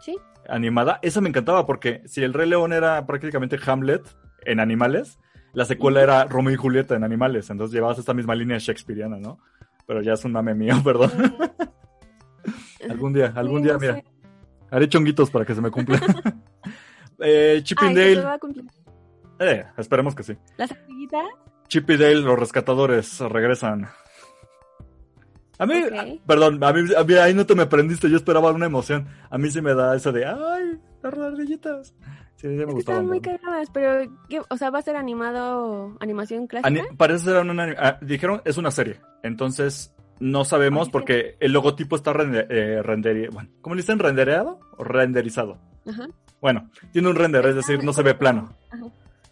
¿Sí? Animada. Esa me encantaba porque si el Rey León era prácticamente Hamlet en animales, la secuela era Romeo y Julieta en animales. Entonces llevabas esta misma línea shakespeariana, ¿no? Pero ya es un mame mío, perdón. algún día, algún Sí, día, no mira. sé. Haré chonguitos para que se me cumpla. eh, Chip Ay, and que se Dale. va a cumplir. Eh, esperemos que sí. ¿Las amiguitas? Chip y Dale, los rescatadores, regresan. A mí, ah, perdón, a mí, a mí ahí no te me prendiste, yo esperaba una emoción. A mí sí me da eso de, ay, las ardillitas. Sí, sí me Es que están muy cagadas, pero, ¿qué? o sea, ¿va a ser animado, animación clásica? Ani- parece ser una, ah, dijeron, es una serie. Entonces, no sabemos Ay, porque el logotipo está rende, eh, renderi- bueno, ¿cómo le dicen? ¿Rendereado o renderizado? Ajá. Bueno, tiene un render, es decir, no se ve plano. Ajá.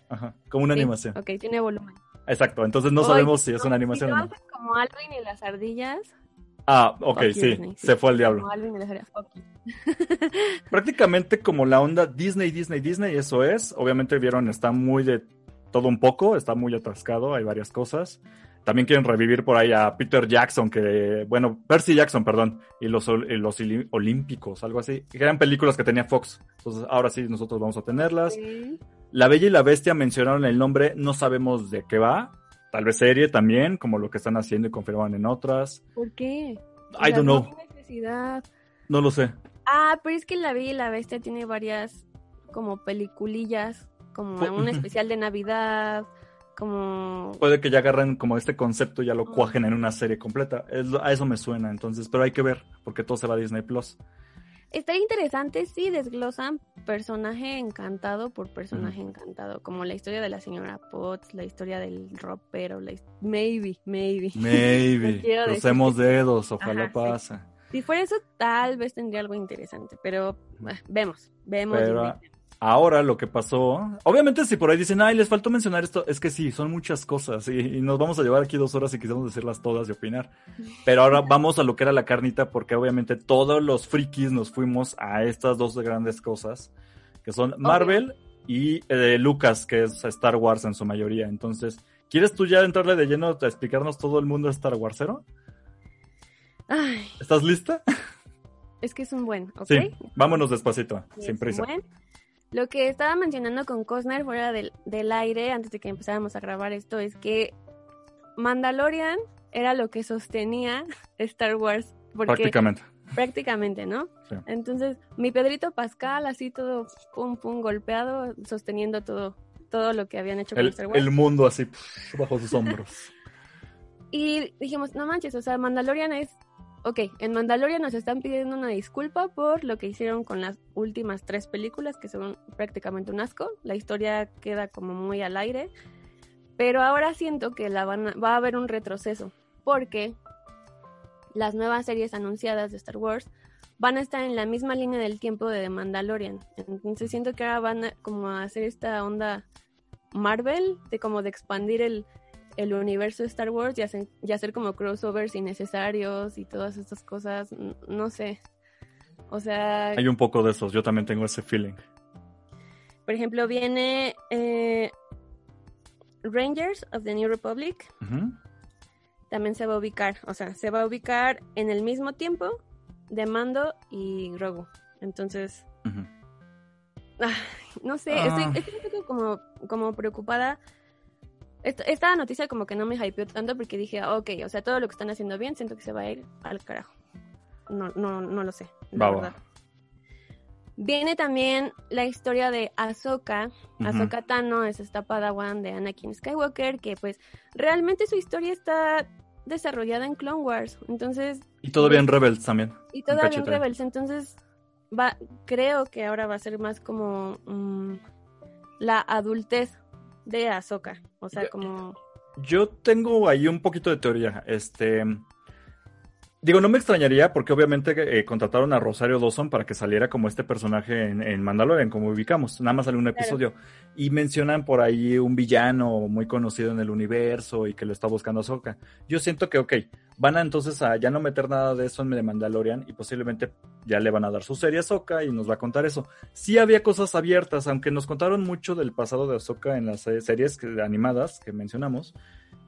Ajá, como una Sí, animación. Ok, tiene volumen. Exacto, entonces no sabemos si es una animación si o no. como Alvin y las ardillas. Ah, ok, Fuck sí, Disney, sí. se fue al diablo. Prácticamente como la onda Disney, Disney, Disney, eso es. Obviamente vieron, está muy de todo un poco, está muy atascado, hay varias cosas. También quieren revivir por ahí a Peter Jackson, que, bueno, Percy Jackson, perdón, y los, y los Olímpicos, algo así, que eran películas que tenía Fox. Entonces, ahora sí, nosotros vamos a tenerlas. Sí. La Bella y la Bestia mencionaron el nombre, no sabemos de qué va. Tal vez serie también, como lo que están haciendo y confirman en otras. ¿Por qué? I don't no know, necesidad. no lo sé. Ah, pero es que La Bella y la Bestia tiene varias como peliculillas, como un especial de Navidad, como... Puede que ya agarren como este concepto y ya lo Ah. cuajen en una serie completa. Es a eso me suena, entonces, pero hay que ver, porque todo se va a Disney Plus. Está interesante si desglosan personaje encantado por personaje encantado, como la historia de la señora Potts, la historia del ropero, la maybe, maybe. Maybe, crucemos dedos, ojalá Ajá, sí. pase. Si fuera eso, tal vez tendría algo interesante, pero eh, vemos, vemos. Pero. Ahora lo que pasó, obviamente si por ahí dicen, ay, les faltó mencionar esto, es que sí, son muchas cosas y, y nos vamos a llevar aquí dos horas y quisiéramos decirlas todas y opinar. Pero ahora vamos a lo que era la carnita porque obviamente todos los frikis nos fuimos a estas dos grandes cosas, que son Marvel y eh, Lucas, que es Star Wars en su mayoría. Entonces, ¿quieres tú ya entrarle de lleno a explicarnos todo el mundo Star Warsero? Ay, ¿Estás lista? es que es un buen, ¿ok? Sí, vámonos despacito, es sin un prisa. buen. Lo que estaba mencionando con Cosner fuera del, del aire, antes de que empezáramos a grabar esto, es que Mandalorian era lo que sostenía Star Wars. Porque Prácticamente. prácticamente, ¿no? Sí. Entonces, mi Pedrito Pascal, así todo pum pum golpeado, sosteniendo todo, todo lo que habían hecho con El, Star Wars. el mundo así pf, bajo sus hombros. Y dijimos, no manches, o sea, Mandalorian es. Ok, en Mandalorian nos están pidiendo una disculpa por lo que hicieron con las últimas tres películas, que son prácticamente un asco. La historia queda como muy al aire. Pero ahora siento que la van a- va a haber un retroceso, porque las nuevas series anunciadas de Star Wars van a estar en la misma línea del tiempo de The Mandalorian. Entonces siento que ahora van a como a hacer esta onda Marvel, de como de expandir el, el universo de Star Wars y hacer, y hacer como crossovers innecesarios y todas estas cosas, no sé. O sea, Hay un poco de esos, yo también tengo ese feeling. por ejemplo, viene eh, Rangers of the New Republic, también se va a ubicar, o sea, se va a ubicar en el mismo tiempo de Mando y Grogu. Entonces, no sé, Ah. estoy, estoy un poco como, como preocupada. Est- Esta noticia como que no me hypeó tanto porque dije, ah, ok, o sea, todo lo que están haciendo bien, siento que se va a ir al carajo. No, no, no lo sé, la verdad. Viene también la historia de Ahsoka. Ahsoka Tano es esta padawan de Anakin Skywalker, que pues realmente su historia está desarrollada en Clone Wars. Entonces, Y todavía en Rebels también. y todavía en. Rebels, entonces va, creo que ahora va a ser más como mm, la adultez de Ahsoka. O sea, como... Yo tengo ahí un poquito de teoría. Este. Digo, no me extrañaría porque obviamente eh, contrataron a Rosario Dawson para que saliera como este personaje en, en Mandalorian, como ubicamos. Nada más sale un episodio. Y mencionan por ahí un villano muy conocido en el universo y que lo está buscando Ahsoka. Yo siento que, ok, van a entonces a ya no meter nada de eso en The Mandalorian y posiblemente ya le van a dar su serie a Ahsoka y nos va a contar eso. Sí había cosas abiertas, aunque nos contaron mucho del pasado de Ahsoka en las series que- animadas que mencionamos.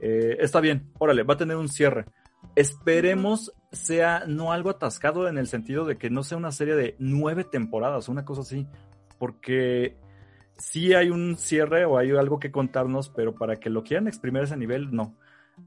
Eh, está bien, órale, va a tener un cierre. Esperemos sea no algo atascado en el sentido de que no sea una serie de nueve temporadas, una cosa así, porque sí hay un cierre o hay algo que contarnos, pero para que lo quieran exprimir a ese nivel, no.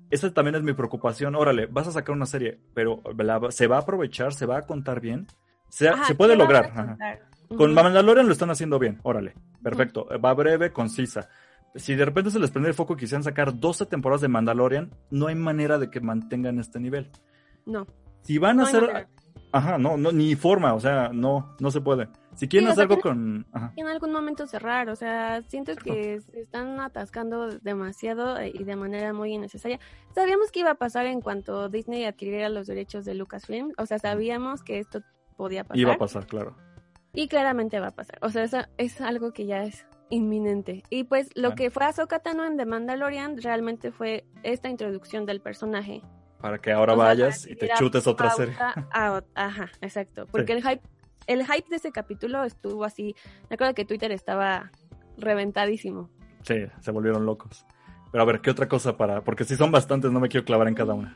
Esa también es mi preocupación. Órale, vas a sacar una serie, pero la- se va a aprovechar, se va a contar bien, se, Ajá, se puede ¿qué van a lograr. ajá. Con. Mandalorian lo están haciendo bien, órale, perfecto. Va breve, concisa. Si de repente se les prende el foco y quisieran sacar 12 temporadas de Mandalorian, no hay manera de que mantengan este nivel. No. Si van No a hacer... manera. Ajá, no, no, ni forma, o sea, no, no se puede. Si quieren Sí, hacer algo con... Ajá. En algún momento cerrar, o sea, siento que se están atascando demasiado eh, y de manera muy innecesaria. Sabíamos que iba a pasar en cuanto Disney adquiriera los derechos de Lucasfilm, o sea, sabíamos que esto podía pasar. Iba a pasar, claro. Y claramente va a pasar. O sea, eso es algo que ya es inminente. Y pues lo que fue Ahsoka Tano en The Mandalorian realmente fue esta introducción del personaje. Para que ahora O sea, vayas y te chutes otra serie. a ajá, exacto. Porque el hype, el hype de ese capítulo estuvo así. Me acuerdo que Twitter estaba reventadísimo. Sí, se volvieron locos. Pero a ver, ¿qué otra cosa para...? Porque si son bastantes, no me quiero clavar en cada una.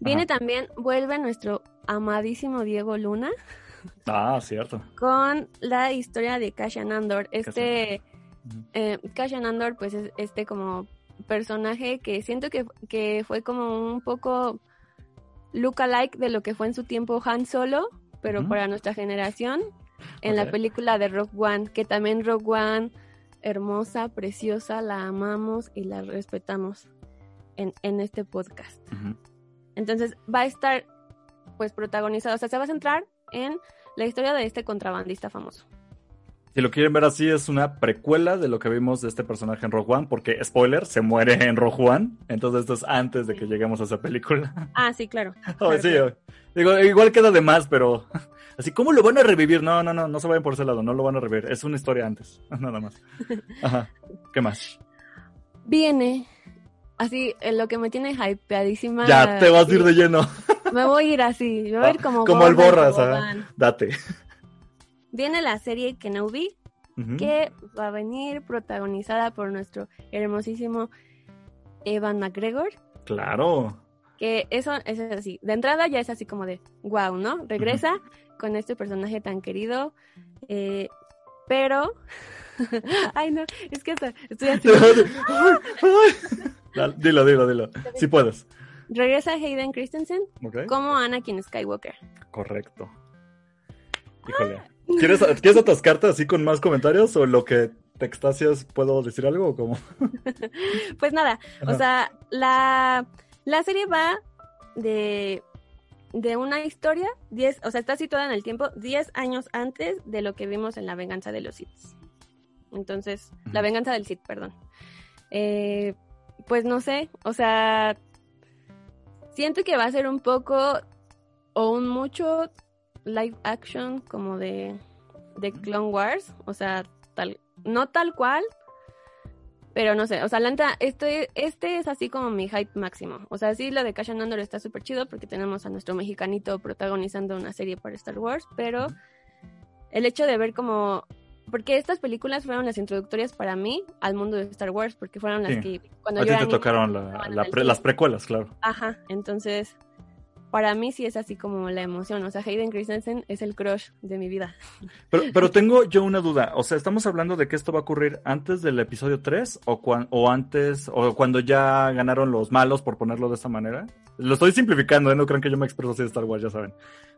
Viene también, vuelve nuestro amadísimo Diego Luna Ah, cierto. con la historia de Cassian Andor. Este, eh, Cassian Andor, pues es este como personaje que siento que, que fue como un poco look-alike de lo que fue en su tiempo Han Solo, pero para nuestra generación, en la película de Rogue One, que también Rogue One, hermosa, preciosa, la amamos y la respetamos en, en este podcast. Entonces va a estar pues protagonizado, o sea, se va a centrar en la historia de este contrabandista famoso. Si lo quieren ver así, es una precuela de lo que vimos de este personaje en Rogue One, porque, spoiler, se muere en Rogue One. Entonces esto es antes de que lleguemos a esa película. Ah, sí, claro. Oh, Claro, sí, claro. digo, igual queda de más, pero así, ¿cómo lo van a revivir? No, no, no, no se vayan por ese lado, no lo van a revivir. Es una historia antes, nada más. Ajá. ¿Qué más? Viene así, en lo que me tiene hypeadísima. Ya, te vas a ir de lleno. Me voy a ir así, me voy a ir como Como el borras, tobogán. Date. Viene la serie Kenobi, Ujú. que va a venir protagonizada por nuestro hermosísimo Evan McGregor. Claro. Que eso, eso es así. De entrada ya es así como de wow, ¿no? Regresa con este personaje tan querido. eh, pero. Ay, no, es que estoy así. Dilo, dilo, dilo. Si puedes. Regresa Hayden Christensen Ok. como Anakin Skywalker. Correcto. Híjole. ¿Quieres, ¿Quieres atascarte así con más comentarios o lo que te extasias puedo decir algo o cómo? Pues nada, o sea, la, la serie va de, de una historia, 10, o sea, está situada en el tiempo 10 años antes de lo que vimos en La Venganza de los Sith. Entonces, La. Venganza del Sith, perdón. Eh, pues no sé, o sea, siento que va a ser un poco o un mucho live action como de, de Clone Wars, o sea, tal, no tal cual, pero no sé, o sea, la neta, este, este es así como mi hype máximo. O sea, sí, lo de Cassian Andor está súper chido porque tenemos a nuestro mexicanito protagonizando una serie para Star Wars, pero el hecho de ver como... Porque estas películas fueron las introductorias para mí al mundo de Star Wars, porque fueron las Sí. que cuando A yo ti te tocaron la- la pre- las precuelas, claro. Ajá, entonces para mí sí es así como la emoción. O sea, Hayden Christensen es el crush de mi vida. Pero, pero tengo yo una duda. O sea, ¿estamos hablando de que esto va a ocurrir antes del episodio 3 o, cuan- o antes, o cuando ya ganaron los malos, por ponerlo de esta manera? Lo estoy simplificando, ¿eh? no crean que yo me expreso así de Star Wars, ya saben.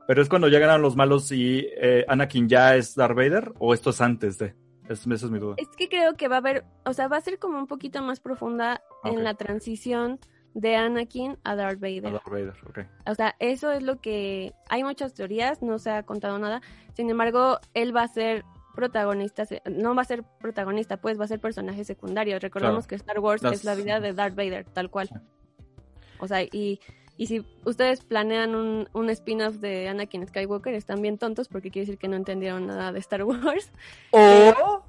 Pero es cuando ganaron los malos y eh, Anakin ya es Darth Vader o esto es antes de. Es- esa es mi duda. Es que creo que va a haber, o sea, va a ser como un poquito más profunda en la transición de Anakin a Darth Vader. A Darth Vader, ok. O sea, eso es lo que... Hay muchas teorías, no se ha contado nada. Sin embargo, él va a ser protagonista, no va a ser protagonista, pues va a ser personaje secundario. Recordemos Claro. que Star Wars es la vida de Darth Vader, tal cual. O sea, y, y si ustedes planean un, un spin-off de Anakin Skywalker, están bien tontos porque quiere decir que no entendieron nada de Star Wars. O...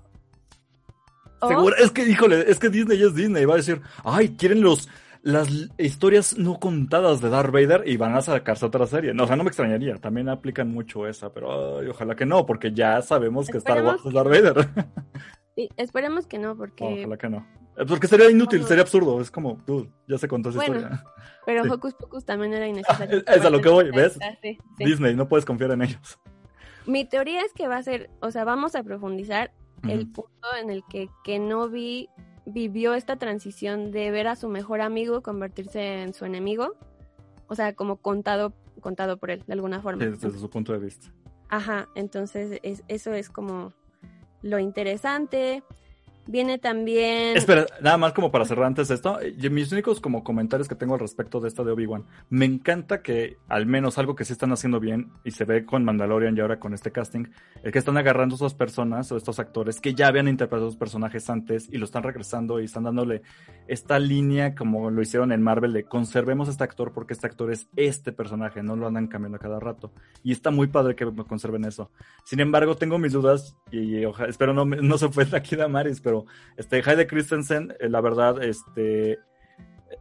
O- Seguro, es que, híjole, es que Disney es Disney. Va a decir, ay, quieren los las historias no contadas de Darth Vader y van a sacarse otra serie. No, o sea, no me extrañaría. También aplican mucho esa, pero ay, ojalá que no, porque ya sabemos que Star Wars es Darth Vader. y esperemos que no, porque... ojalá que no. Eh, Porque sería inútil, sería absurdo. Es como, dude, ya se contó esa Bueno, historia. Pero Sí. Hocus Pocus también era innecesario. Es a lo que voy, ¿ves? Sí, sí. Disney, no puedes confiar en ellos. Mi teoría es que va a ser, o sea, vamos a profundizar el punto en el que Kenobi vivió esta transición de ver a su mejor amigo convertirse en su enemigo. O sea, como contado, contado por él, de alguna forma. Sí, Desde su punto de vista. Ajá, entonces es- eso es como lo interesante. Viene también. Espera, nada más como para cerrar antes esto. eh, Mis únicos como comentarios que tengo al respecto de esta de Obi-Wan. Me encanta que al menos algo que sí están haciendo bien y se ve con Mandalorian y ahora con este casting, es que están agarrando a esas personas o estos actores que ya habían interpretado sus personajes antes y lo están regresando y están dándole esta línea como lo hicieron en Marvel de conservemos a este actor porque este actor es este personaje, no lo andan cambiando a cada rato. Y está muy padre que conserven eso. Sin embargo, tengo mis dudas y, y oja- espero no, no se ofenda aquí Damaris, pero este, Heide Christensen, eh, la verdad, este,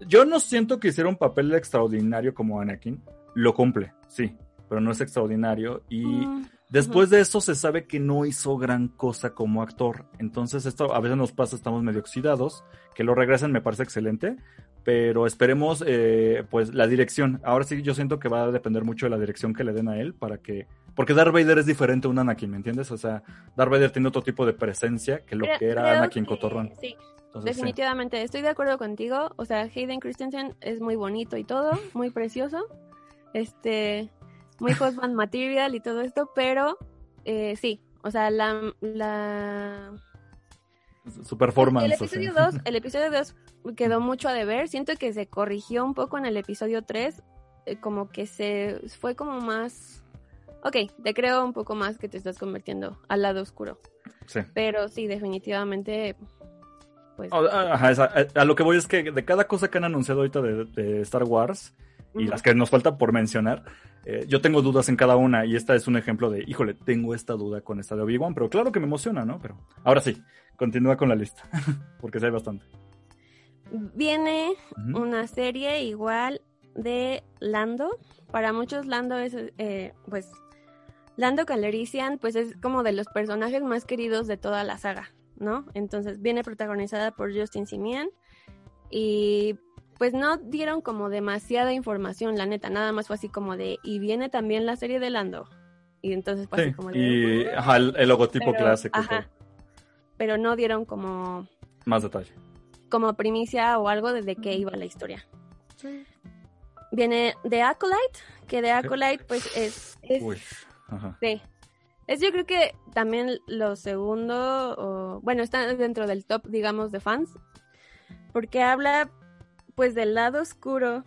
yo no siento que hiciera un papel extraordinario como Anakin. Lo cumple, sí, pero no es extraordinario. Y Mm, después de eso se sabe que no hizo gran cosa como actor. Entonces esto a veces nos pasa, estamos medio oxidados. Que lo regresen me parece excelente. Pero esperemos, eh, pues, la dirección. Ahora sí, yo siento que va a depender mucho de la dirección que le den a él para que... Porque Darth Vader es diferente a un Anakin, ¿me entiendes? O sea, Darth Vader tiene otro tipo de presencia que lo que era Anakin que Cotorrón. Sí, Entonces, sí. definitivamente. Estoy de acuerdo contigo. O sea, Hayden Christensen es muy bonito y todo, muy precioso. Este, muy husband material y todo esto, pero eh, sí. O sea, la, la Su performance. El episodio 2, el episodio 2 quedó mucho a deber. Siento que se corrigió un poco en el episodio 3. eh, como que se fue como más. Ok, te creo un poco más que te estás convirtiendo al lado oscuro. Sí. Pero sí, definitivamente. Pues. Ajá, esa- a, a lo que voy es que de cada cosa que han anunciado ahorita de, de Star Wars y las que nos falta por mencionar, eh, yo tengo dudas en cada una y esta es un ejemplo de, híjole, tengo esta duda con esta de Obi-Wan, pero claro que me emociona, ¿no? Pero ahora sí, continúa con la lista, porque sí hay bastante. Viene una serie igual de Lando. Para muchos Lando es, eh, pues, Lando Calrissian, pues es como de los personajes más queridos de toda la saga, ¿no? Entonces viene protagonizada por Justin Simien y pues no dieron como demasiada información, la neta, nada más fue así como de, y viene también la serie de Lando. Y entonces fue así Sí, como de... y ajá, el, el logotipo pero- clásico, ajá. Pero no dieron como, más detalle. como primicia o algo de qué iba la historia. Viene The Acolyte, que The Acolyte pues es, es Uy, ajá. sí. Es yo creo que también lo segundo, o, bueno, está dentro del top, digamos, de fans, porque habla pues del lado oscuro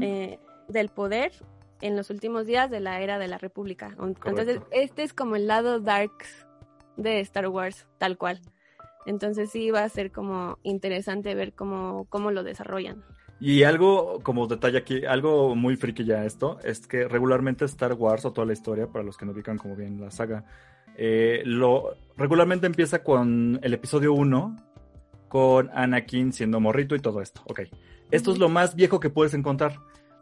eh, del poder en los últimos días de la era de la República. Entonces, este es como el lado darks de Star Wars, tal cual. Entonces sí va a ser como interesante ver cómo, cómo lo desarrollan. Y algo como detalle aquí, algo muy friki ya esto, es que regularmente Star Wars o toda la historia, para los que no ubican como bien la saga, eh, lo regularmente empieza con el episodio 1, con Anakin siendo morrito y todo esto. Ok, esto es lo más viejo que puedes encontrar.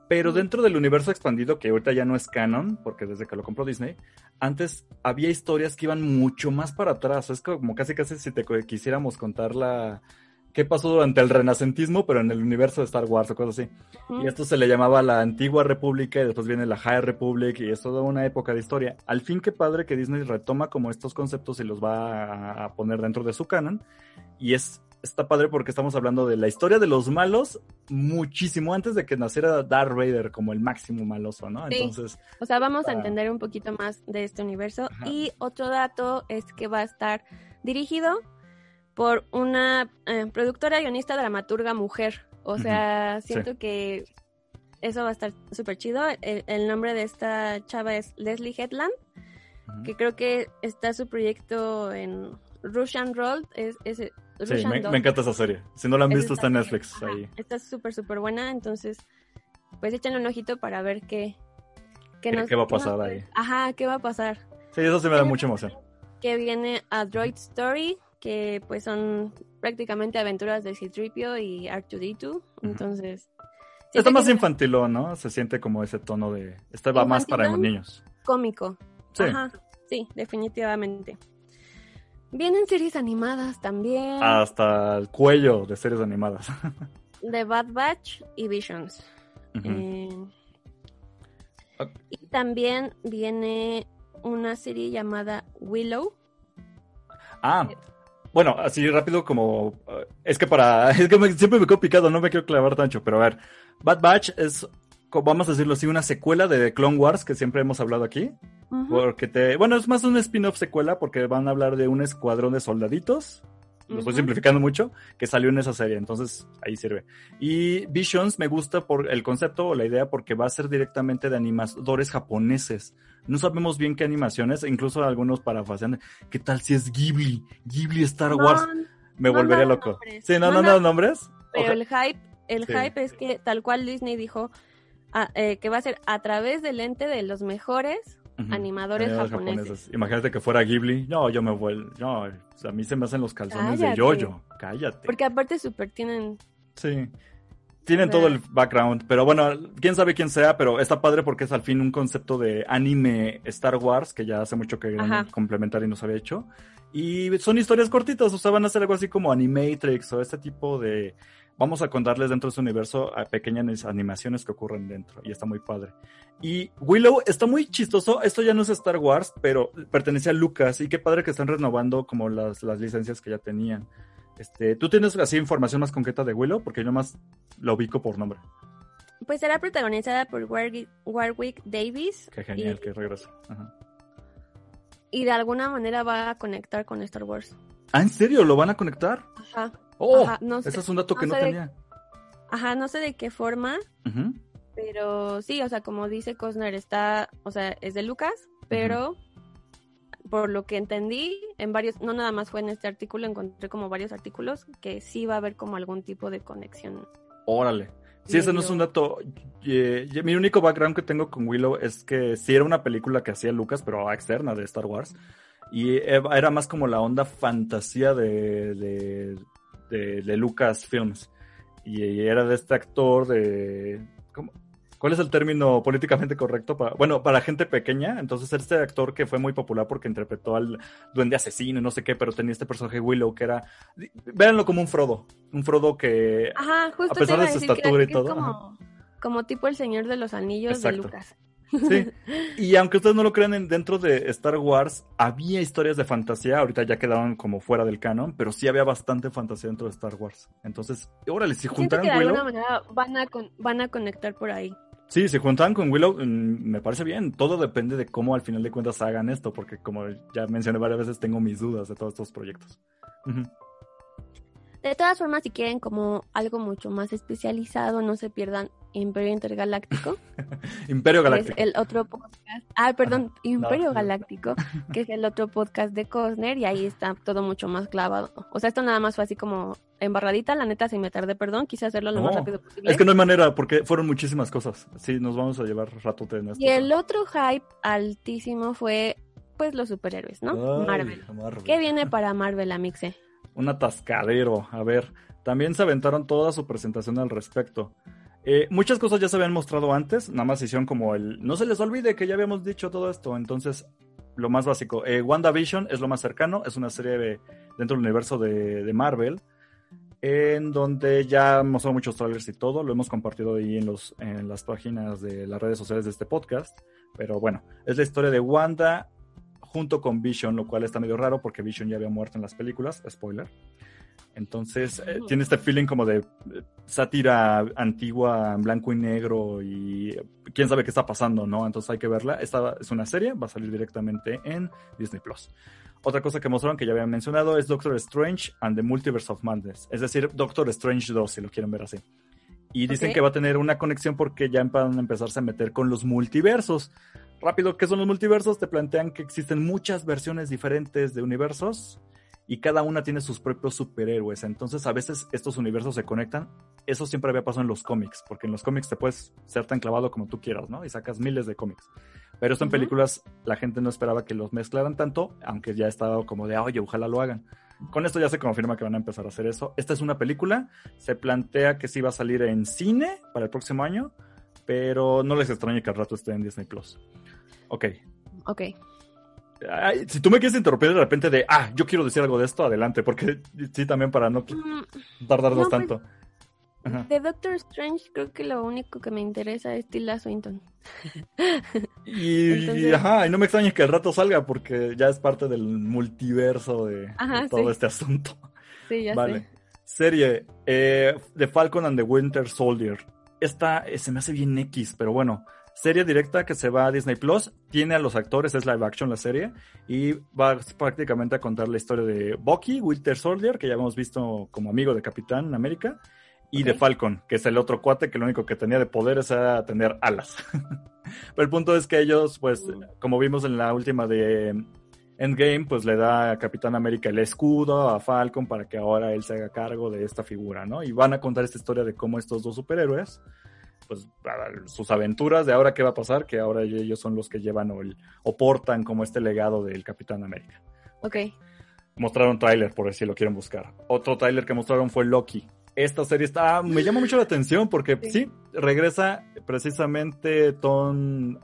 Pero dentro del universo expandido, que ahorita ya no es canon, porque desde que lo compró Disney, antes había historias que iban mucho más para atrás. Es como casi casi si te quisiéramos contar la, qué pasó durante el renacentismo, pero en el universo de Star Wars o cosas así. Y esto se le llamaba la antigua república y después viene la High Republic y es toda una época de historia. Al fin, qué padre que Disney retoma como estos conceptos y los va a, poner dentro de su canon. Y es está padre porque estamos hablando de la historia de los malos muchísimo antes de que naciera Darth Vader como el máximo maloso, ¿no? Sí. Entonces, O sea, vamos a Ah. entender un poquito más de este universo. Ajá. Y otro dato es que va a estar dirigido por una eh, productora, guionista, dramaturga mujer. O sea, siento que eso va a estar súper chido. El, el nombre de esta chava es Leslie Headland, que creo que está su proyecto en Russian Roll. Es, es sí, Russian me, me encanta esa serie. Si no la han visto, está en. Netflix. Ahí. Está súper, súper buena. Entonces, pues échenle un ojito para ver qué, ¿Qué- qué va a pasar nos- ahí? Ajá, qué va a pasar. Sí, eso sí me da mucha emoción. Que viene a Droid Story, que pues son prácticamente aventuras de C-Tripio y R2D2. Entonces, Está más que infantilón, ¿no? Se siente como ese tono de... Este va más para los niños. cómico. Sí. Ajá, sí, definitivamente. Vienen series animadas también. Hasta el cuello de series animadas. de Bad Batch y Visions. Eh, y también viene una serie llamada Willow. Ah, bueno, así rápido como... eh, Es que para... Es que me- siempre me quedo picado, no me quiero clavar tanto, pero a ver. Bad Batch es, vamos a decirlo así, una secuela de Clone Wars que siempre hemos hablado aquí. Porque te... Bueno, es más un spin-off secuela porque van a hablar de un escuadrón de soldaditos lo estoy simplificando mucho, que salió en esa serie, entonces ahí sirve. Y Visions me gusta por el concepto o la idea porque va a ser directamente de animadores japoneses. No sabemos bien qué animaciones, incluso algunos parafasean, ¿qué tal si es Ghibli? Ghibli Star Wars, me no volvería loco. nombres. Sí, no, No no, nombres. Pero el hype, el Sí. hype es que tal cual Disney dijo ah, eh, que va a ser a través del ente de los mejores Animadores Animadores japoneses. Imagínate que fuera Ghibli. No, yo me vuelvo. No, o sea, a mí se me hacen los calzones de yoyo. Cállate. Porque aparte super tienen Sí. Tienen todo el background, pero bueno, quién sabe quién sea, pero está padre porque es al fin un concepto de anime Star Wars, que ya hace mucho que Ajá. complementar y no se había hecho. Y son historias cortitas, o sea, van a ser algo así como Animatrix o este tipo de... Vamos a contarles dentro de ese universo a pequeñas animaciones que ocurren dentro, y está muy padre. Y Willow está muy chistoso, esto ya no es Star Wars, pero pertenece a Lucas, y qué padre que están renovando como las, las licencias que ya tenían. Este, ¿Tú tienes así información más concreta de Willow? Porque yo más la ubico por nombre. Pues será protagonizada por Warwick, Warwick Davis Qué genial y, que regresa. Ajá. y de alguna manera va a conectar con Star Wars. Ah, ¿en serio? ¿Lo van a conectar? Ajá. Oh, Ajá, no sé- ese es un dato que no no de- tenía. Ajá, no sé de qué forma, pero sí, o sea, como dice Cosner, está, o sea, es de Lucas, pero por lo que entendí, en varios, no nada más fue en este artículo, encontré como varios artículos que sí va a haber como algún tipo de conexión. Órale. Sí, ese no es un dato. eh, mi único background que tengo con Willow es que sí era una película que hacía Lucas, pero externa de Star Wars. Y eh, era más como la onda fantasía de, de, de, de Lucas Films. Y era de este actor de. ¿cómo? ¿Cuál es el término políticamente correcto? Para, bueno, para gente pequeña. Entonces, este actor que fue muy popular porque interpretó al duende asesino y no sé qué, pero tenía este personaje Willow que era. Véanlo como un Frodo. Un Frodo que Ajá, justo A pesar te iba de su que- estatura y que es todo, como, como tipo el Señor de los Anillos Exacto. de Lucas. Sí, y aunque ustedes no lo crean, en- dentro de Star Wars había historias de fantasía, ahorita ya quedaron como fuera del canon, pero sí había bastante fantasía dentro de Star Wars. Entonces, órale, si juntaran que de Willow, alguna manera van a, con- van a conectar por ahí. sí, si juntaran con Willow, mm, me parece bien. Todo depende de cómo al final de cuentas hagan esto, porque como ya mencioné varias veces, tengo mis dudas de todos estos proyectos. Ujú. De todas formas, si quieren como algo mucho más especializado, no se pierdan Imperio Intergaláctico, Imperio que es Galáctico. el otro podcast. Ah, perdón, Imperio no. Galáctico, que es el otro podcast de Cosner y ahí está todo mucho más clavado. O sea, esto nada más fue así como embarradita, la neta, si me tardé, perdón, quise hacerlo lo más rápido posible. Es que no hay manera, porque fueron muchísimas cosas. Sí, nos vamos a llevar ratote en esto. Y el otro hype altísimo fue, pues, los superhéroes, ¿no? Ay, Marvel. Marvel. ¿Qué viene para Marvel, Amixe? Un atascadero. A ver, también se aventaron toda su presentación al respecto. Eh, muchas cosas ya se habían mostrado antes, nada más hicieron como el... No se les olvide que ya habíamos dicho todo esto, entonces lo más básico. Eh, WandaVision es lo más cercano, es una serie de- dentro del universo de, de Marvel, en donde ya mostró muchos trailers y todo, lo hemos compartido ahí en, los, en las páginas de las redes sociales de este podcast, pero bueno, es la historia de Wanda junto con Vision, lo cual está medio raro porque Vision ya había muerto en las películas, spoiler. Entonces, eh, tiene este feeling como de eh, sátira antigua en blanco y negro y eh, quién sabe qué está pasando, ¿no? Entonces hay que verla. Esta es una serie, va a salir directamente en Disney Plus. Otra cosa que mostraron que ya habían mencionado es Doctor Strange and the Multiverse of Madness, es decir, Doctor Strange 2, si lo quieren ver así. Y dicen que va a tener una conexión porque ya van a empezarse a meter con los multiversos. Rápido, ¿qué son los multiversos? Te plantean que existen muchas versiones diferentes de universos y cada una tiene sus propios superhéroes. Entonces, a veces estos universos se conectan. Eso siempre había pasado en los cómics, porque en los cómics te puedes ser tan clavado como tú quieras, ¿no? Y sacas miles de cómics. Pero esto en películas la gente no esperaba que los mezclaran tanto, aunque ya estaba como de, oye, ojalá lo hagan. Con esto ya se confirma que van a empezar a hacer eso. Esta es una película, se plantea que sí va a salir en cine para el próximo año, pero no les extrañe que al rato esté en Disney Plus. Ok. Ok. Ay, si tú me quieres interrumpir de repente de, ah, yo quiero decir algo de esto, adelante, porque sí, también para no Mm, tardarnos No, pues, tanto. Ajá. De Doctor Strange creo que lo único que me interesa es Tilda Swinton. Y, Entonces- ajá, y no me extraña que al rato salga, porque ya es parte del multiverso de, Ajá, de todo sí. este asunto. Sí, ya Vale. sé. Serie, eh, The Falcon and the Winter Soldier. Esta eh, se me hace bien X, pero bueno, serie directa que se va a Disney Plus. Tiene a los actores, es live action la serie. Y va prácticamente a contar la historia de Bucky, Winter Soldier, que ya hemos visto como amigo de Capitán América. Y de Falcon, que es el otro cuate que lo único que tenía de poder era tener alas. Pero el punto es que ellos, pues, mm. como vimos en la última de Endgame, pues le da a Capitán América el escudo a Falcon para que ahora él se haga cargo de esta figura, ¿no? Y van a contar esta historia de cómo estos dos superhéroes pues sus aventuras de ahora qué va a pasar, que ahora ellos son los que llevan o, el, o portan como este legado del Capitán América. Ok. Mostraron tráiler por si lo quieren buscar. Otro tráiler que mostraron fue Loki. Esta serie está, me llama mucho la atención porque sí, regresa precisamente Tom,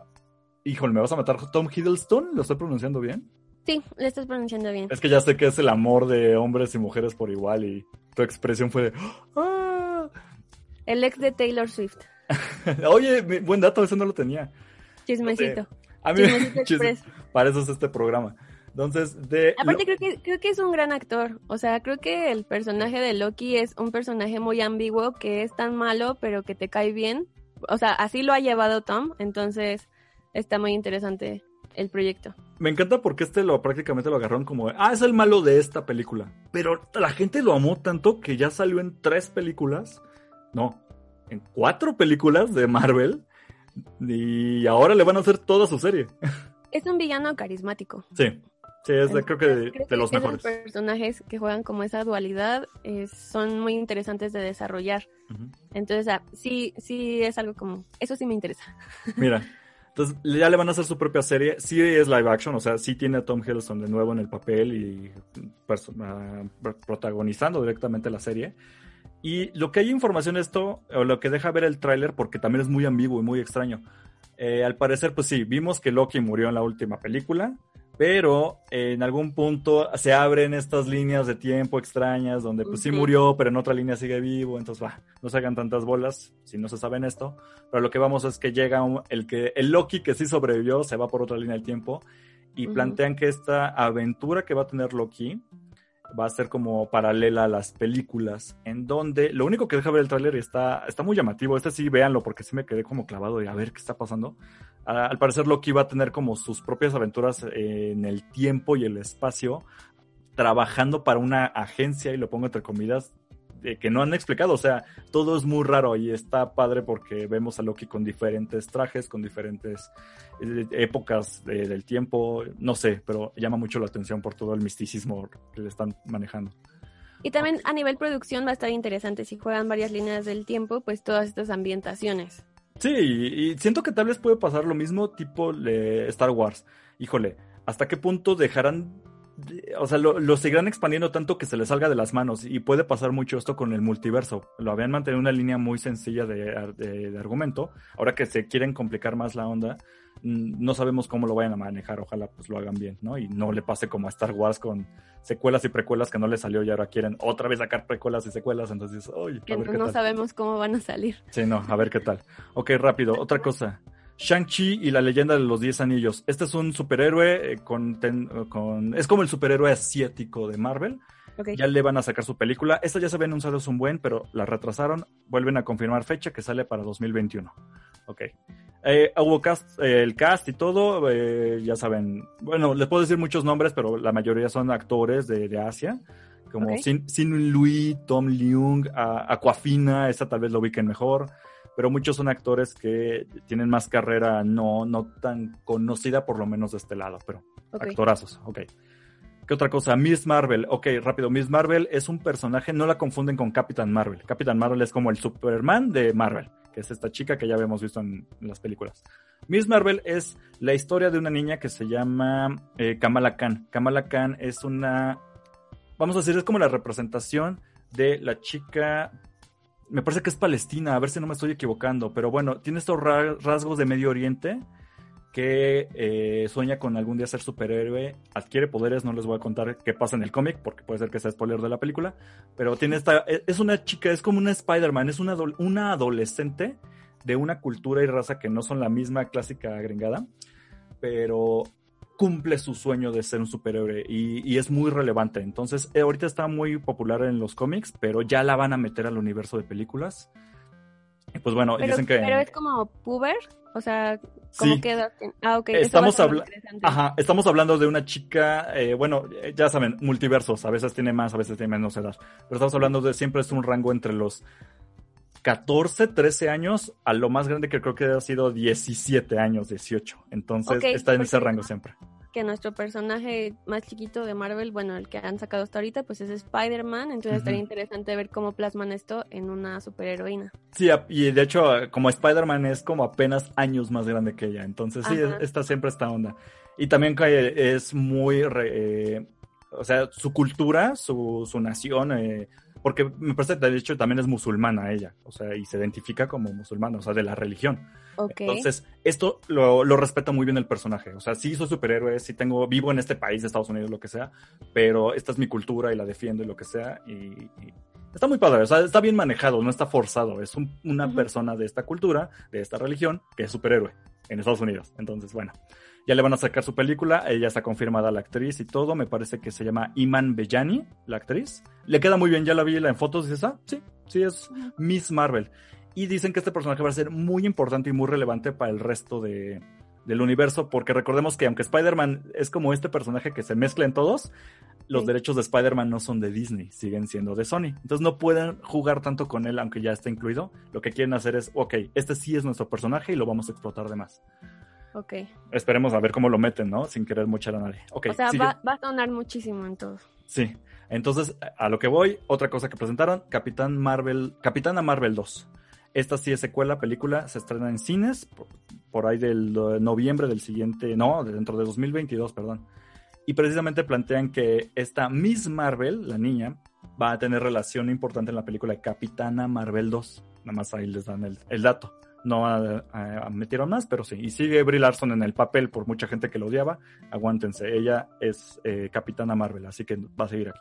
híjole, me vas a matar, Tom Hiddleston, ¿lo estoy pronunciando bien? Sí, lo estás pronunciando bien. Es que ya sé que es el amor de hombres y mujeres por igual y tu expresión fue de... ¡Ah! El ex de Taylor Swift. Oye, buen dato, eso no lo tenía. Chismecito. a mí para eso es este programa. Entonces, de... Aparte creo que, creo que es un gran actor. O sea, creo que el personaje de Loki es un personaje muy ambiguo que es tan malo pero que te cae bien. O sea, así lo ha llevado Tom. Entonces, está muy interesante el proyecto. Me encanta porque este lo prácticamente lo agarraron como, ah, es el malo de esta película. Pero la gente lo amó tanto que ya salió en tres películas. No, en cuatro películas de Marvel y ahora le van a hacer toda su serie. Es un villano carismático. Sí, sí, es de, creo que de, los mejores. Los personajes que juegan como esa dualidad son muy interesantes de desarrollar. Entonces, ah, sí, sí es algo como, eso sí me interesa. Mira, entonces ya le van a hacer su propia serie. Sí es live action, o sea, sí tiene a Tom Hiddleston de nuevo en el papel y ah, protagonizando directamente la serie. Y lo que hay información de esto, o lo que deja ver el tráiler, porque también es muy ambiguo y muy extraño. Eh, al parecer, pues sí, vimos que Loki murió en la última película, pero en algún punto se abren estas líneas de tiempo extrañas donde pues sí murió, pero en otra línea sigue vivo, entonces va, no se hagan tantas bolas si no se saben esto, pero lo que vamos es que llega el que el Loki que sí sobrevivió se va por otra línea del tiempo y plantean que esta aventura que va a tener Loki va a ser como paralela a las películas, en donde lo único que deja ver el tráiler está, está muy llamativo. Este sí, véanlo, porque sí me quedé como clavado de a ver qué está pasando. al parecer Loki va a tener como sus propias aventuras en el tiempo y el espacio, trabajando para una agencia, y lo pongo entre comillas, que no han explicado. O sea, todo es muy raro y está padre porque vemos a Loki con diferentes trajes, con diferentes eh, épocas del tiempo. No sé, pero llama mucho la atención por todo el misticismo que le están manejando. Y también a nivel producción va a estar interesante si juegan varias líneas del tiempo, pues todas estas ambientaciones. Sí, y siento que tal vez puede pasar lo mismo tipo de Star Wars. Híjole, ¿hasta qué punto dejarán o sea, lo, seguirán expandiendo tanto que se les salga de las manos y puede pasar mucho esto con el multiverso. Lo habían mantenido una línea muy sencilla de, argumento. Ahora que se quieren complicar más la onda, no sabemos cómo lo vayan a manejar. Ojalá pues lo hagan bien, ¿no? Y no le pase como a Star Wars con secuelas y precuelas que no le salió y ahora quieren otra vez sacar precuelas y secuelas. Entonces, oye, no sabemos cómo van a salir. Sí, no, a ver qué tal. Ok, rápido. Otra cosa. Shang-Chi y la leyenda de los Diez Anillos. Este es un superhéroe eh, con, con, Es como el superhéroe asiático de Marvel. Ya le van a sacar su película. Esta ya se había anunciado un buen, pero la retrasaron. Vuelven a confirmar fecha que sale para 2021. Ok. Eh, hubo cast, eh, el cast y todo, ya saben. Bueno, les puedo decir muchos nombres, pero la mayoría son actores de, de Asia. Como Sin, Sin Louis, Tom Leung, Aquafina, esta tal vez lo ubiquen mejor pero muchos son actores que tienen más carrera no, no tan conocida, por lo menos de este lado, pero actorazos, ok. ¿Qué otra cosa? Miss Marvel, ok, rápido, Miss Marvel es un personaje, no la confunden con Capitán Marvel. Capitán Marvel es como el Superman de Marvel, que es esta chica que ya habíamos visto en, las películas. Miss Marvel es la historia de una niña que se llama eh, Kamala Khan. Kamala Khan es una, vamos a decir, es como la representación de la chica me parece que es Palestina, a ver si no me estoy equivocando, pero bueno, tiene estos rasgos de Medio Oriente que eh, sueña con algún día ser superhéroe, adquiere poderes, no les voy a contar qué pasa en el cómic, porque puede ser que sea spoiler de la película, pero tiene esta, e, es una chica, es como una Spider-Man, es una, una adolescente de una cultura y raza que no son la misma clásica agregada, pero cumple su sueño de ser un superhéroe y, es muy relevante. Entonces, eh, ahorita está muy popular en los cómics, pero ya la van a meter al universo de películas. Y pues bueno, pero, dicen que... Pero es como puber, O sea, ¿cómo Sí. queda? Ah, ok. Estamos, habla-. Ajá, estamos hablando de una chica, eh, bueno, eh, ya saben, multiversos, a veces tiene más, a veces tiene menos edad, pero estamos hablando de siempre es un rango entre los 14, 13 años a lo más grande que creo que ha sido 17 años, 18. Entonces está en ese rango siempre. Que nuestro personaje más chiquito de Marvel, bueno, el que han sacado hasta ahorita, pues es Spider-Man. Entonces estaría interesante ver cómo plasman esto en una superheroína. Sí, y de hecho, eh, como Spider-Man es como apenas años más grande que ella, entonces sí, Ajá. está siempre esta onda. Y también que es muy, re- eh, o sea, su cultura, su, su nación, eh, porque me parece que de hecho también es musulmana ella, o sea, y se identifica como musulmana, o sea, de la religión. Entonces, esto lo, lo respeta muy bien el personaje. O sea, sí soy superhéroe, sí tengo, vivo en este país, Estados Unidos, lo que sea, pero esta es mi cultura y la defiendo y lo que sea. Y, y está muy padre, o sea, está bien manejado, no está forzado. Es un- una persona de esta cultura, de esta religión, que es superhéroe en Estados Unidos. Entonces, bueno, ya le van a sacar su película, ella está confirmada la actriz y todo. Me parece que se llama Iman Bellani, la actriz. Le queda muy bien, ya la vi en fotos y dices, ah, sí, sí es. Miss Marvel. Y dicen que este personaje va a ser muy importante y muy relevante para el resto de, del universo, porque recordemos que aunque Spider-Man es como este personaje que se mezcla en todos, los Sí. derechos de Spider-Man no son de Disney, siguen siendo de Sony. Entonces no pueden jugar tanto con él, aunque ya esté incluido. Lo que quieren hacer es, ok, este sí es nuestro personaje y lo vamos a explotar de más. Ok. Esperemos a ver cómo lo meten, ¿no? Sin querer mochar a nadie. Ok, o sea, va, va a sonar muchísimo en todo. Sí. Entonces, a lo que voy, otra cosa que presentaron, Capitán Marvel, Capitana Marvel 2. Esta sí es secuela, película, se estrena en cines por, por ahí del eh, noviembre del siguiente, no, de dentro de 2022, perdón. Y precisamente plantean que esta Miss Marvel, la niña, va a tener relación importante en la película Capitana Marvel 2. Nada más ahí les dan el, el dato. No a, a- a- metieron más, pero sí. Y sigue Brie Larson en el papel por mucha gente que lo odiaba. Aguántense, ella es eh, Capitana Marvel, así que va a seguir aquí.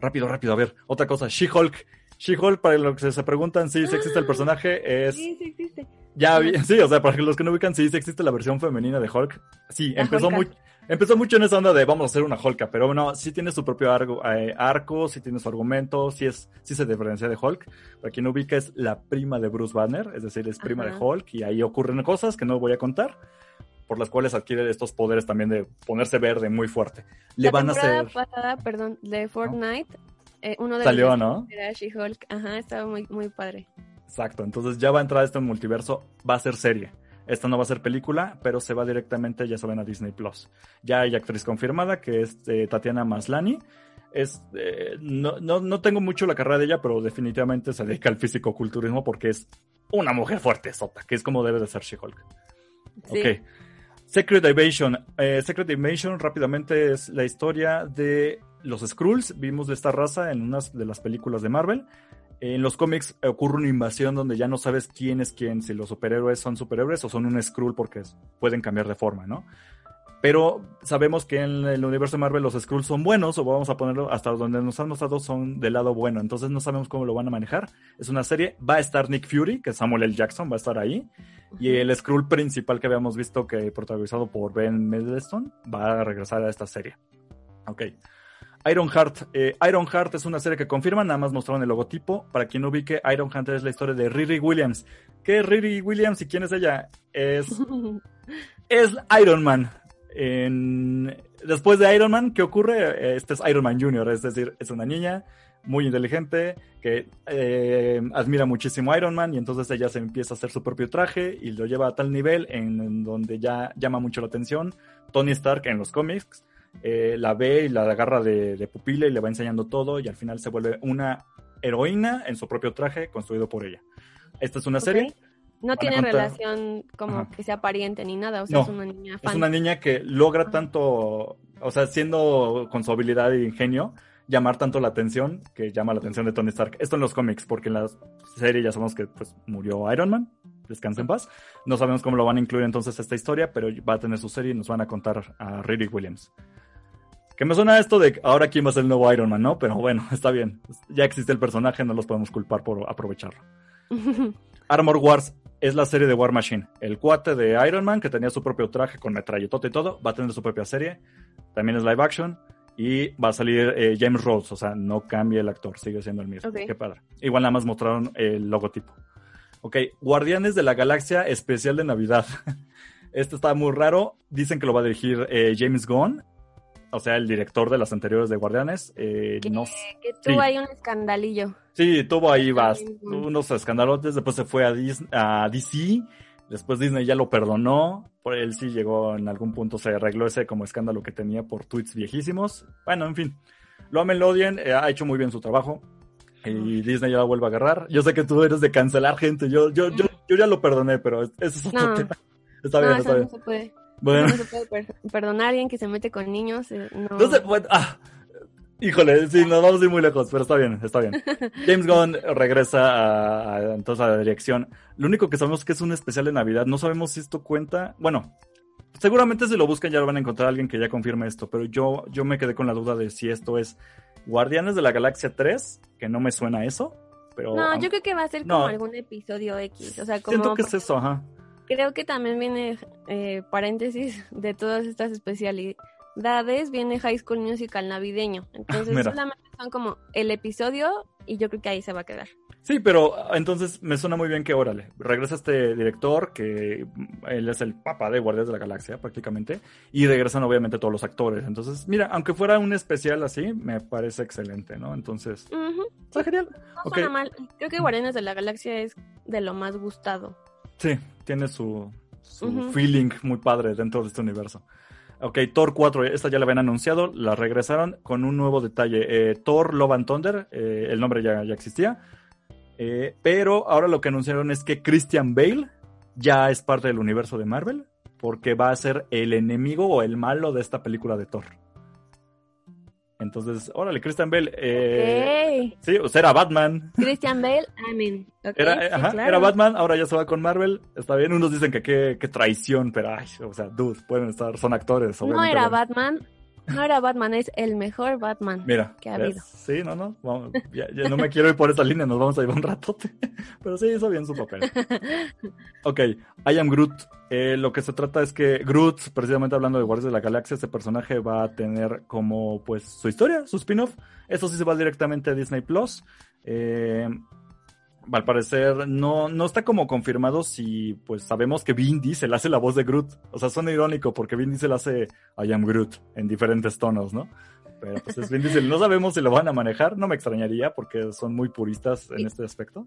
Rápido, rápido, a ver, otra cosa, She-Hulk. She-Hulk, para los que se preguntan si existe el personaje, es... Sí, sí existe. Ya, sí, o sea, para los que no ubican, sí, sí existe la versión femenina de Hulk. Sí, La empezó muy, empezó mucho en esa onda de vamos a hacer una Hulka, pero no, sí tiene su propio argo- eh, arco, sí tiene su argumento, sí, es, sí se diferencia de Hulk. Para quien no ubica, es la prima de Bruce Banner, es decir, es prima Ajá. de Hulk, y ahí ocurren cosas que no voy a contar, por las cuales adquiere estos poderes también de ponerse verde muy fuerte. Le la van a hacer... pasada, perdón, de Fortnite, eh, uno de Salió, los ¿no? era She-Hulk. Ajá, estaba muy, muy padre. Exacto, entonces ya va a entrar este multiverso, va a ser serie. Esta no va a ser película, pero se va directamente, ya saben, a Disney Plus. Ya hay actriz confirmada, que es eh, Tatiana Maslani. Es, eh, no, no, no tengo mucho la carrera de ella, pero definitivamente se dedica al físico-culturismo porque es una mujer fuerte, sota, que es como debe de ser She-Hulk. Sí. Ok. Secret Invasion. Eh, Secret Invasion rápidamente es la historia de los Skrulls. Vimos de esta raza en unas de las películas de Marvel. En los cómics ocurre una invasión donde ya no sabes quién es quién, si los superhéroes son superhéroes o son un Skrull porque pueden cambiar de forma, ¿no? Pero sabemos que en el universo de Marvel los Skrulls son buenos, o vamos a ponerlo hasta donde nos han mostrado son del lado bueno, entonces no sabemos cómo lo van a manejar. Es una serie, va a estar Nick Fury, que Samuel L. Jackson, va a estar ahí. Y el Skrull principal que habíamos visto que protagonizado por Ben Mendelsohn va a regresar a esta serie. Ok. Ironheart. Eh, Ironheart es una serie que confirman, nada más mostraron el logotipo. Para quien no ubique, Ironheart es la historia de Riri Williams. ¿Qué es Riri Williams y quién es ella? Es, es Iron Man. En- Después de Iron Man, ¿qué ocurre? Este es Iron Man Jr., es decir, es una niña muy inteligente que eh, admira muchísimo a Iron Man y entonces ella se empieza a hacer su propio traje y lo lleva a tal nivel en, en donde ya llama mucho la atención. Tony Stark en los cómics eh, la ve y la agarra de, de pupila y le va enseñando todo y al final se vuelve una heroína en su propio traje construido por ella. Esta es una serie No tiene contar- relación como Ajá. que sea pariente ni nada, o sea, No, es una niña fan. Es una niña que logra tanto, o sea, siendo con su habilidad e ingenio, llamar tanto la atención que llama la atención de Tony Stark. Esto en los cómics, porque en la serie ya sabemos que pues, murió Iron Man, descansa en paz. No sabemos cómo lo van a incluir entonces esta historia, pero va a tener su serie y nos van a contar a Riri Williams. Que me suena esto de ahora quién va a ser el nuevo Iron Man, ¿no? Pero bueno, está bien. Ya existe el personaje, no los podemos culpar por aprovecharlo. Armor Wars es la serie de War Machine. El cuate de Iron Man, que tenía su propio traje con metralletote y todo, va a tener su propia serie. También es live action. Y va a salir eh, James Rhodes, o sea, no cambia el actor, sigue siendo el mismo. Qué padre. Igual nada más mostraron el logotipo. Ok, Guardianes de la Galaxia especial de Navidad. Este está muy raro. Dicen que lo va a dirigir eh, James Gunn, o sea, el director de las anteriores de Guardianes. Eh, Que, no, que tuvo sí. ahí un escandalillo. Sí, tuvo ahí bien, bueno. unos escandalotes, después se fue a, Dis- a DC, después Disney ya lo perdonó, por él sí llegó en algún punto, se arregló ese como escándalo que tenía por tweets viejísimos. Bueno, en fin, lo Melodian eh, ha hecho muy bien su trabajo y Disney ya la vuelve a agarrar. Yo sé que tú eres de cancelar gente, yo, yo, yo, yo ya lo perdoné, pero ese es otro No. tema. Está No, bien, está no bien. se puede. Bueno. No se puede per- perdonar a alguien que se mete con niños. eh, no. No sé, bueno, ah, híjole, sí, nos vamos a ir muy lejos, pero está bien, está bien. James Gunn regresa a, a- entonces a la dirección. Lo único que sabemos es que es un especial de Navidad. No sabemos si esto cuenta. Bueno, seguramente si lo buscan ya lo van a encontrar alguien que ya confirme esto, pero yo, yo me quedé con la duda de si esto es Guardianes de la Galaxia 3, que no me suena a eso. Pero No, yo creo que va a ser No. como algún episodio X. O sea, como. siento que es eso, ajá. Creo que también viene, eh, paréntesis, de todas estas especialidades, viene High School Musical navideño. Entonces Mira. solamente son como el episodio y yo creo que ahí se va a quedar. Sí, pero ah, entonces me suena muy bien que, órale, regresa este director, que mm, él es el papa de Guardias de la Galaxia prácticamente, y regresan obviamente todos los actores. Entonces, mira, aunque fuera un especial así, me parece excelente, ¿no? Entonces, está genial. No Ok. suena mal. Creo que Guardianes de la Galaxia es de lo más gustado. Sí, tiene su, feeling muy padre dentro de este universo. Ok, Thor 4, esta ya la habían anunciado, la regresaron con un nuevo detalle. Eh, Thor Love and Thunder, eh, el nombre ya, ya existía, eh, pero ahora lo que anunciaron es que Christian Bale ya es parte del universo de Marvel, porque va a ser el enemigo o el malo de esta película de Thor. Entonces, órale, Christian Bale, eh, Ok. sí, o sea, era Batman. Christian Bale, I mean. ok, Era, sí, ajá, claro. era Batman, ahora ya se va con Marvel. Está bien, unos dicen que qué, traición, pero ay, o sea, dude, pueden estar, son actores. No era. Batman. No era Batman, es el mejor Batman. Mira, que ha habido. Sí, no, no, vamos, ya, ya no me quiero ir por esa línea, nos vamos a llevar un ratote. Pero sí, hizo bien su papel. Ok, I am Groot. Eh, lo que se trata es que Groot, precisamente hablando de Guardias de la Galaxia, este personaje va a tener como pues su historia, su spin-off. Eso sí se va directamente a Disney Plus. Eh, al parecer no, no está como confirmado si pues sabemos que Vin Diesel hace la voz de Groot. O sea, suena irónico porque Vin Diesel hace I am Groot en diferentes tonos, ¿no? Pero pues es Vin Diesel. No sabemos si lo van a manejar, no me extrañaría porque son muy puristas en Y- este aspecto.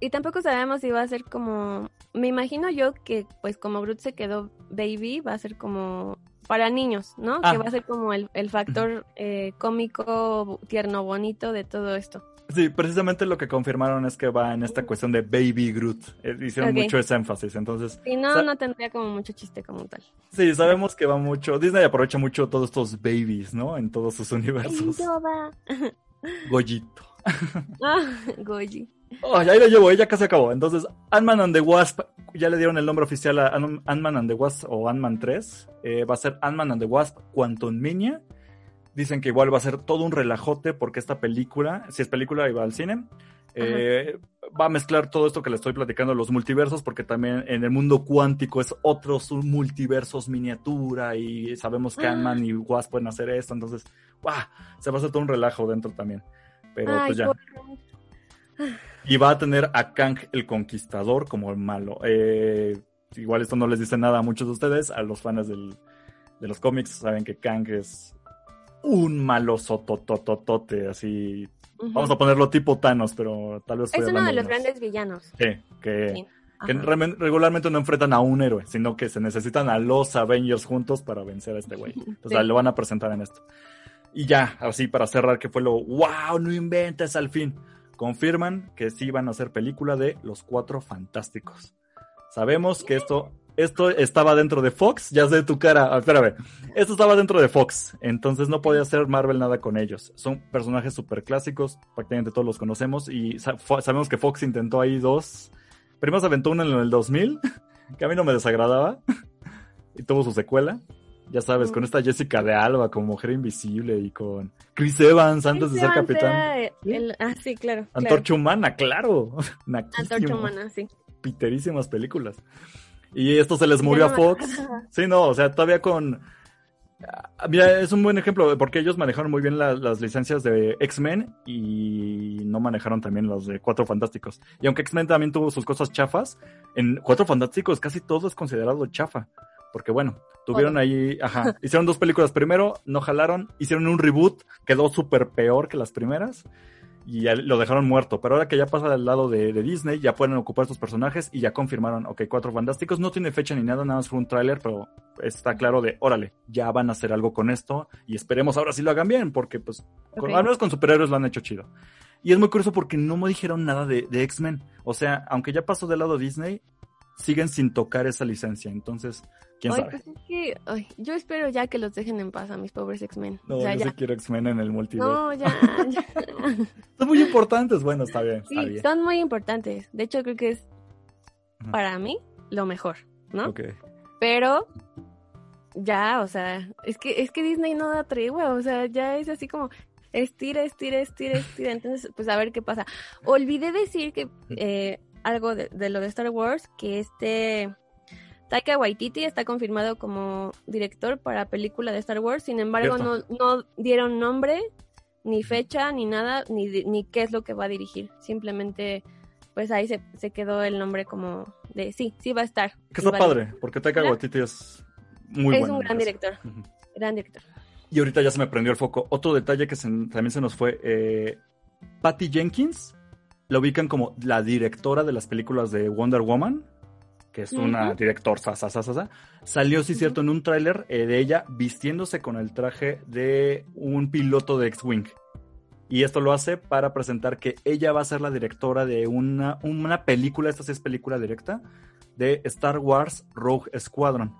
Y tampoco sabemos si va a ser como. Me imagino yo que, pues, como Groot se quedó baby, va a ser como para niños, ¿no? Ah. Que va a ser como el, el factor eh, cómico, tierno, bonito de todo esto. Sí, precisamente lo que confirmaron es que va en esta cuestión de Baby Groot. Eh, hicieron Ok. mucho ese énfasis. Entonces, Si no, no tendría como mucho chiste como tal. sí, sabemos que va mucho. Disney aprovecha mucho todos estos babies, ¿no? En todos sus universos. Goyito. Ah, Goji. Oh, ya ahí lo llevo, ya casi acabó. Entonces, Ant-Man and the Wasp, ya le dieron el nombre oficial a Ant- Ant-Man and the Wasp o Ant-Man 3. Eh, va a ser Ant-Man and the Wasp Quantum Mania. Dicen que igual va a ser todo un relajote porque esta película, si es película y va al cine, eh, va a mezclar todo esto que le estoy platicando, los multiversos, porque también en el mundo cuántico es otros multiversos miniatura y sabemos que. Ant-Man y Wasp pueden hacer esto. Entonces, ¡guau! se va a hacer todo un relajo dentro también. Pero Ay, pues ya. Y va a tener a Kang el Conquistador como el malo. Eh, igual esto no les dice nada a muchos de ustedes, a los fans del- de los cómics saben que Kang es un malo sotototote, así. Vamos a ponerlo tipo Thanos, pero tal vez Es uno de los grandes villanos. Sí, que, Sí. que regularmente no enfrentan a un héroe, sino que se necesitan a los Avengers juntos para vencer a este güey. Sea, Sí. lo van a presentar en esto. Y ya, así para cerrar, que fue lo, wow, no inventes al fin. Confirman que sí van a hacer película de Los Cuatro Fantásticos. Sabemos que esto, esto estaba dentro de Fox, ya sé tu cara, ah, espérame. Esto estaba dentro de Fox, entonces no podía hacer Marvel nada con ellos. Son personajes súper clásicos, prácticamente todos los conocemos y sa- sabemos que Fox intentó ahí dos. Primero se aventó uno en el 2000, que a mí no me desagradaba, y tuvo su secuela. Ya sabes, con esta Jessica de Alba como mujer invisible y con Chris Evans antes de ser Evans capitán. el- ah, sí, claro. claro. Antorcha humana, claro. Antorcha humana, sí. Piterísimas películas. Y esto se les murió a Fox. Sí, no, o sea, todavía con. Ah, Mira, es un buen ejemplo porque ellos manejaron muy bien la- las licencias de X-Men y no manejaron también los de Cuatro Fantásticos. Y aunque X-Men también tuvo sus cosas chafas, en Cuatro Fantásticos casi todo es considerado chafa. Porque bueno, tuvieron ahí, ajá, hicieron dos películas primero, no jalaron, hicieron un reboot, quedó súper peor que las primeras y ya lo dejaron muerto. Pero ahora que ya pasa del lado de, de Disney, ya pueden ocupar estos personajes y ya confirmaron, ok, Cuatro Fantásticos no tiene fecha ni nada, nada más fue un tráiler, pero está claro de, órale, ya van a hacer algo con esto y esperemos ahora sí lo hagan bien, porque pues, con- Ok. al menos con superhéroes lo han hecho chido. Y es muy curioso porque no me dijeron nada de, de X-Men. O sea, aunque ya pasó del lado Disney, siguen sin tocar esa licencia. Entonces, quién Ay, sabe. pues es que, ay, yo espero ya que los dejen en paz a mis pobres X-Men. No, o sea, yo ya. sí quiero X-Men en el multiverso. No, ya, ya. Son muy importantes. Bueno, está bien, está Sí, bien. son muy importantes. De hecho, creo que es para mí lo mejor, ¿no? Ok. Pero ya, o sea, es que es que Disney no da tregua, o sea, ya es así como estira, estira, estira, estira. Entonces, pues a ver qué pasa. Olvidé decir que eh, algo de, de lo de Star Wars, que este Taika Waititi está confirmado como director para película de Star Wars. Sin embargo, no, no dieron nombre, ni fecha, ni nada, ni, ni qué es lo que va a dirigir. Simplemente, pues ahí se, se quedó el nombre como de sí, sí va a estar. Que está a padre, porque Taika. Waititi es muy es bueno. un en gran director, gran director. Y ahorita ya se me prendió el foco. Otro detalle que se- también se nos fue. Eh, Patty Jenkins la ubican como la directora de las películas de Wonder Woman, que es una Ujú. director sa, sa, sa, sa, sa. Salió, sí, cierto, en un tráiler eh, de ella vistiéndose con el traje de un piloto de X-Wing. Y esto lo hace para presentar que ella va a ser la directora de una, una película, esta sí es película directa, de Star Wars Rogue Squadron.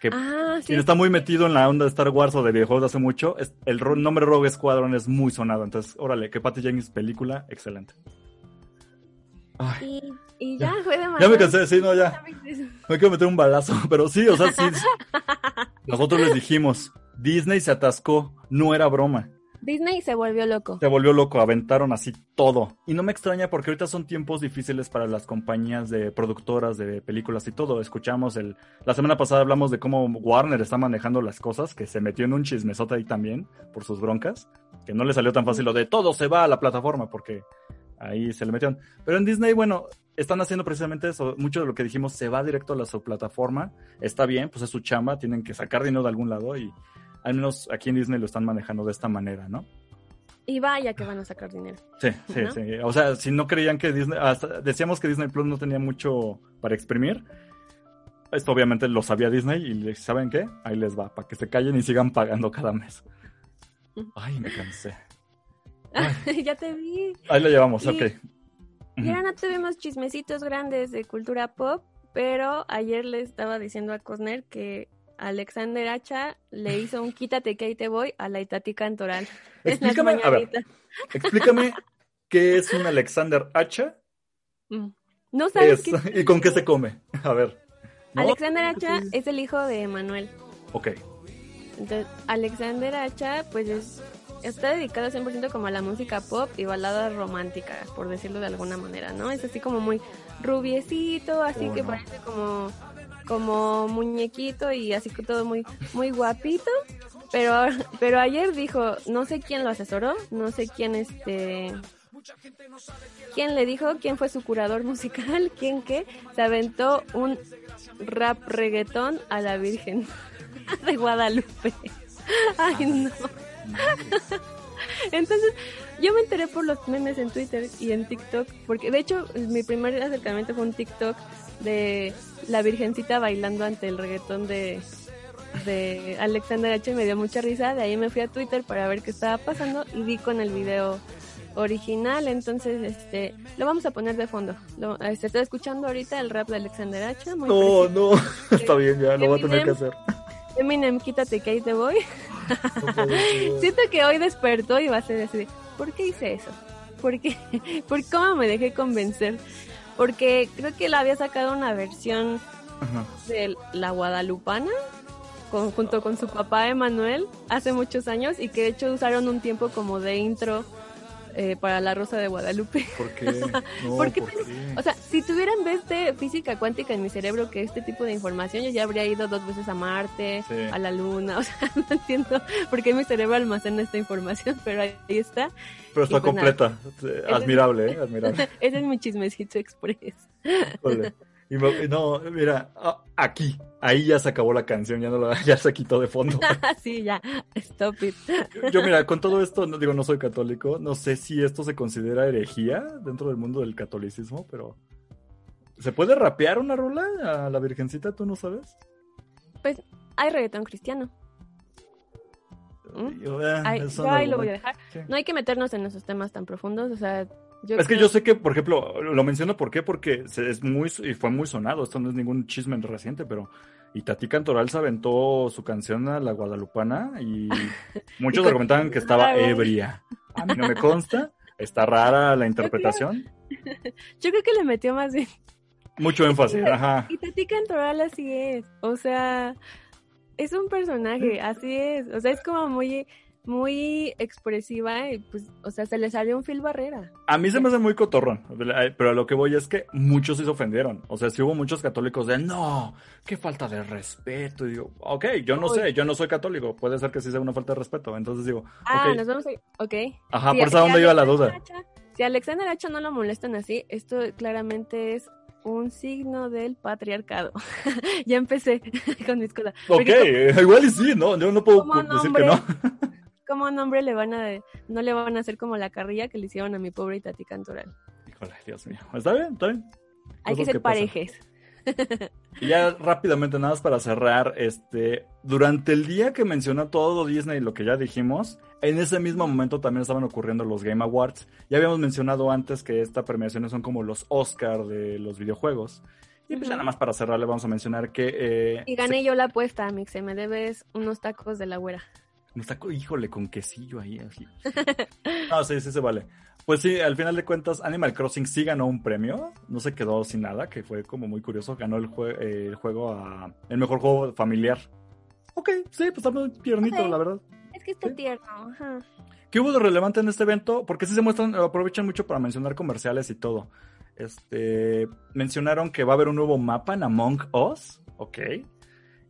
Que Ah, sí. quien está muy metido en la onda de Star Wars o de videojuegos de hace mucho, es- el nombre Rogue Squadron es muy sonado. Entonces, órale, que Patty Jenkins película, excelente. Ay, Y, y ya fue demasiado. ya me cansé, sí, no, ya. Me quiero meter un balazo, pero sí, o sea, sí. Nosotros les dijimos, Disney se atascó, no era broma. Disney se volvió loco. Se volvió loco, aventaron así todo. Y no me extraña porque ahorita son tiempos difíciles para las compañías de productoras de películas y todo. Escuchamos el. La semana pasada hablamos de cómo Warner está manejando las cosas, que se metió en un chismesote ahí también por sus broncas. Que no le salió tan fácil lo de todo se va a la plataforma, porque ahí se le metieron. Pero en Disney, bueno, están haciendo precisamente eso. Mucho de lo que dijimos se va directo a la plataforma. Está bien, pues es su chamba, tienen que sacar dinero de algún lado y al menos aquí en Disney lo están manejando de esta manera, ¿no? Y vaya que van a sacar dinero. Sí, sí, ¿No? sí. O sea, si no creían que Disney, hasta decíamos que Disney Plus no tenía mucho para exprimir. Esto obviamente lo sabía Disney y ¿saben qué? Ahí les va, para que se callen y sigan pagando cada mes. Ay, me cansé. ya te vi. Ahí lo llevamos, Y- ok. Y ahora no tuvimos chismecitos grandes de cultura pop, pero ayer le estaba diciendo a Cosner que Alexander Hacha le hizo un quítate que ahí te voy a la Itati Cantoral. Explícame, a ver, explícame qué es un Alexander Hacha Mm. ¿No sabes es- qué? y con qué se come. A ver. ¿No? Alexander Hacha Sí. es el hijo de Manuel. Ok. Entonces, Alexander Hacha, pues es, está dedicado 100% como a la música pop y baladas románticas, por decirlo de alguna manera, ¿no? Es así como muy rubiecito, así Oh, que no. parece como, como muñequito y así que todo muy, muy guapito. Pero, pero ayer dijo, no sé quién lo asesoró, no sé quién este... ¿Quién le dijo? ¿Quién fue su curador musical? ¿Quién qué? Se aventó un rap reggaetón a la Virgen de Guadalupe. Ay, no. Entonces, yo me enteré por los memes en Twitter y en TikTok, porque de hecho mi primer acercamiento fue un TikTok de la Virgencita bailando ante el reggaetón de, de Alexander H. Me dio mucha risa, de ahí me fui a Twitter para ver qué estaba pasando y vi con el video original, entonces este lo vamos a poner de fondo. Lo, este, estoy escuchando ahorita el rap de Alexander H. Muy No, no. Está bien, ya lo voy a tener que hacer. Eminem, quítate que ahí te voy. Siento que hoy despertó y va a ser así de, ¿por qué hice eso? ¿Por qué? ¿Por cómo me dejé convencer? Porque creo que él había sacado una versión Ajá. de La Guadalupana con, junto con su papá Emanuel hace muchos años y que de hecho usaron un tiempo como de intro eh, para la Rosa de Guadalupe. ¿Por qué? No, ¿Por qué ¿por te- qué? O sea, si tuvieran vez de física cuántica en mi cerebro que este tipo de información, yo ya habría ido dos veces a Marte, Sí. a la Luna, o sea, no entiendo por qué mi cerebro almacena esta información, pero ahí está. Pero está y pues completa. Eh, Admirable, ¿eh? Admirable. Ese es mi chismecito express. Y me- no, mira, ah, aquí, ahí ya se acabó la canción, ya, no la- ya se quitó de fondo. sí, ya, stop it. Yo, mira, con todo esto, no digo, no soy católico, no sé si esto se considera herejía dentro del mundo del catolicismo, pero ¿se puede rapear una rola a la Virgencita? ¿Tú no sabes? Pues hay reggaetón cristiano. ¿Mm? Yo, eh, Ay, es yo un ahí lo voy a dejar. Sí. No hay que meternos en esos temas tan profundos, o sea, yo Es que yo sé que, por ejemplo, lo menciono ¿por qué? porque es muy y fue muy sonado. Esto no es ningún chisme reciente, pero y Tati Cantoral se aventó su canción a la Guadalupana y muchos con- argumentaban que estaba ebria. A mí no me consta. Está rara la interpretación. Yo creo que le metió más bien. Mucho énfasis, ajá. Y Tati Cantoral así es. O sea, es un personaje, así es. O sea, es como muy, muy expresiva y pues, o sea, se le salió un Phil Barrera. A mí se me hace muy cotorrón, pero a lo que voy es que muchos sí se ofendieron. O sea, si hubo muchos católicos de, no, qué falta de respeto. Y digo, ok, yo no sé, yo no soy católico. Puede ser que sí sea una falta de respeto. Entonces digo, Ah, ok. nos vamos a... Ok. Ajá, Si- por eso si dónde iba la duda. Hacha- si a Alexander Hacha no lo molestan así, esto claramente es un signo del patriarcado. ya empecé con mis cosas. Ok, igual y sí, ¿no? Yo no puedo decir que no. como nombre le van a no le van a hacer como la carrilla que le hicieron a mi pobre Tati Cantoral. Híjole, Dios mío. Está bien, está bien. Hay que ser pasan. parejes. Y ya rápidamente, nada más para cerrar, este, durante el día que mencionó todo Disney, lo que ya dijimos, en ese mismo momento también estaban ocurriendo los Game Awards. Ya habíamos mencionado antes que esta premiaciones son como los Oscar de los videojuegos. Y pues ya nada más para cerrar le vamos a mencionar que... eh, Y gané yo la apuesta, Mixe. Me debes unos tacos de la güera. Nos sacó, híjole, con quesillo ahí, así. No, sí, sí se vale. Pues sí, al final de cuentas, Animal Crossing sí ganó un premio. No se quedó sin nada, que fue como muy curioso. Ganó el, jue- eh, el juego a... El mejor juego familiar. Ok, sí, pues está muy tiernito, la verdad. Es que está Sí. tierno. Ajá. ¿Qué hubo de relevante en este evento? Porque sí se muestran, aprovechan mucho para mencionar comerciales y todo. Este, mencionaron que va a haber un nuevo mapa en Among Us, ok.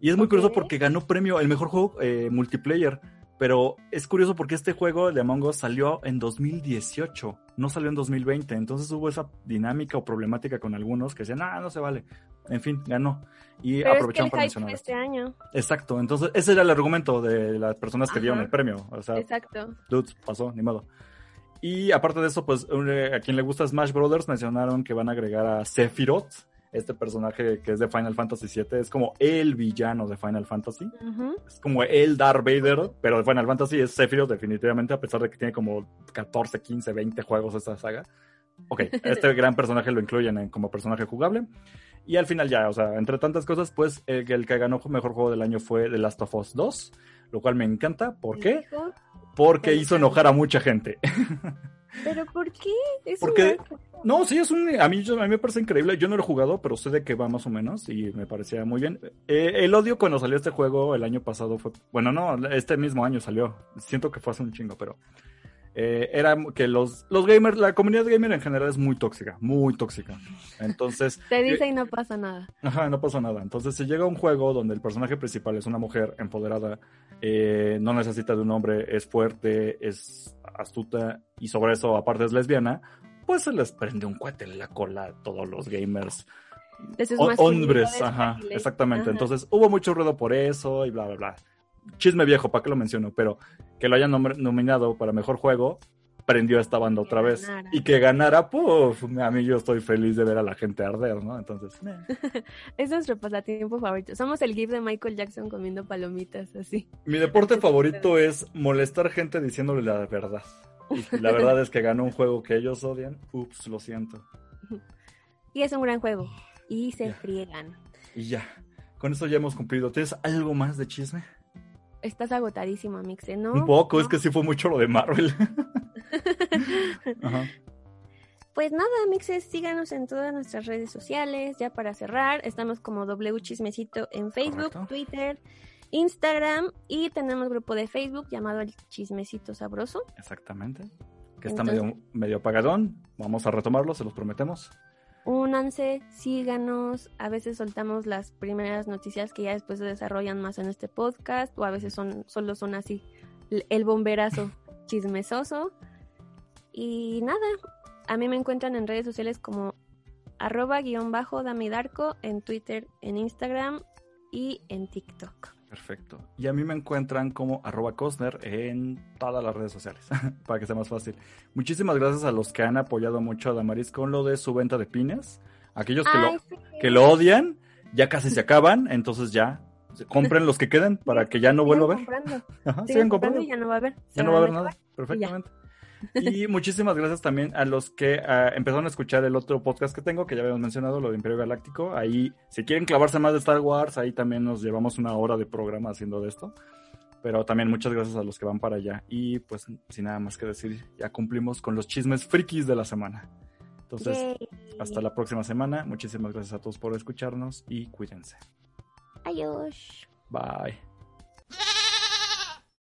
Y es muy curioso porque ganó premio el mejor juego eh, multiplayer. Pero es curioso porque este juego de Among Us salió en 2018, no salió en 2020. Entonces hubo esa dinámica o problemática con algunos que decían, ah, no se vale. En fin, ganó. Y Pero es que aprovecharon el para mencionar fue este año. Exacto, entonces ese era el argumento de las personas que dieron el premio. O sea, Exacto. dudes, pasó, ni modo. Y aparte de eso, pues eh, a quien le gusta Smash Brothers mencionaron que van a agregar a Sephiroth, este personaje que es de Final Fantasy VII, es como el villano de Final Fantasy, Ujú. es como el Darth Vader, pero de Final Fantasy es Sephiroth definitivamente, a pesar de que tiene como 14, 15, 20 juegos esta saga. Ok, este gran personaje lo incluyen en- como personaje jugable. Y al final ya, o sea, entre tantas cosas, pues eh, el que ganó mejor juego del año fue The Last of Us 2, lo cual me encanta. ¿Por qué? Porque hizo enojar a mucha gente. ¿Pero por qué? Es un Porque- juego. No, sí, es un. A mí, yo- a mí me parece increíble. Yo no lo he jugado, pero sé de qué va más o menos y me parecía muy bien. Eh, el odio cuando salió este juego el año pasado fue. Bueno, no, este mismo año salió. Siento que fue hace un chingo, pero. eh, era que los, los gamers, la comunidad gamer en general es muy tóxica, muy tóxica. Entonces. Te dice y no pasa nada. Ajá, no pasa nada. Entonces, si llega un juego donde el personaje principal es una mujer empoderada, eh, no necesita de un hombre, es fuerte, es astuta y sobre eso, aparte es lesbiana, pues se les prende un cohete en la cola a todos los gamers. O- hombres, ajá, exactamente. Ajá. Entonces, hubo mucho ruido por eso y bla, bla, bla. Chisme viejo, ¿para qué lo menciono? Pero que lo hayan nominado para mejor juego, prendió esta banda otra vez. ganara. Y que ganara, pues, a mí yo estoy feliz de ver a la gente arder, ¿no? Entonces, eh. Es nuestro pasatiempo favorito. Somos el gif de Michael Jackson comiendo palomitas así. Mi deporte favorito es molestar gente diciéndole la verdad. Y la verdad es que ganó un juego que ellos odian. Ups, lo siento. Y es un gran juego. Y se Ya. friegan. Y ya. Con eso ya hemos cumplido. ¿Tienes algo más de chisme? Estás agotadísimo, Mixe, ¿no? un poco, es que sí fue mucho lo de Marvel. Ajá. Pues nada, Mixes, síganos en todas nuestras redes sociales. Ya para cerrar, estamos como W Chismecito en Facebook, Correcto. Twitter, Instagram y tenemos grupo de Facebook llamado El Chismecito Sabroso. Exactamente. que está medio, medio apagadón. Vamos a retomarlo, se los prometemos. Únanse, síganos. A veces soltamos las primeras noticias que ya después se desarrollan más en este podcast, o a veces son, solo son así, el bomberazo chismesoso. Y nada, a mí me encuentran en redes sociales como arroba guion bajo damidarco en Twitter, en Instagram y en TikTok. Perfecto. Y a mí me encuentran como arroba Cosner en todas las redes sociales, para que sea más fácil. Muchísimas gracias a los que han apoyado mucho a Damaris con lo de su venta de pines. Aquellos que, lo, que lo odian, ya casi se acaban, entonces ya compren los que queden para que ya no vuelva a ver. Comprando. sigan comprando. Y ya no va a haber. Ya no va a haber nada. Perfectamente. Y muchísimas gracias también a los que uh, empezaron a escuchar el otro podcast que tengo, que ya habíamos mencionado, lo de Imperio Galáctico. Ahí, si quieren clavarse más de Star Wars, ahí también nos llevamos una hora de programa haciendo de esto. Pero también muchas gracias a los que van para allá. Y pues, sin nada más que decir, ya cumplimos con los chismes frikis de la semana. Entonces, hasta la próxima semana. Muchísimas gracias a todos por escucharnos y cuídense. Adiós. Bye.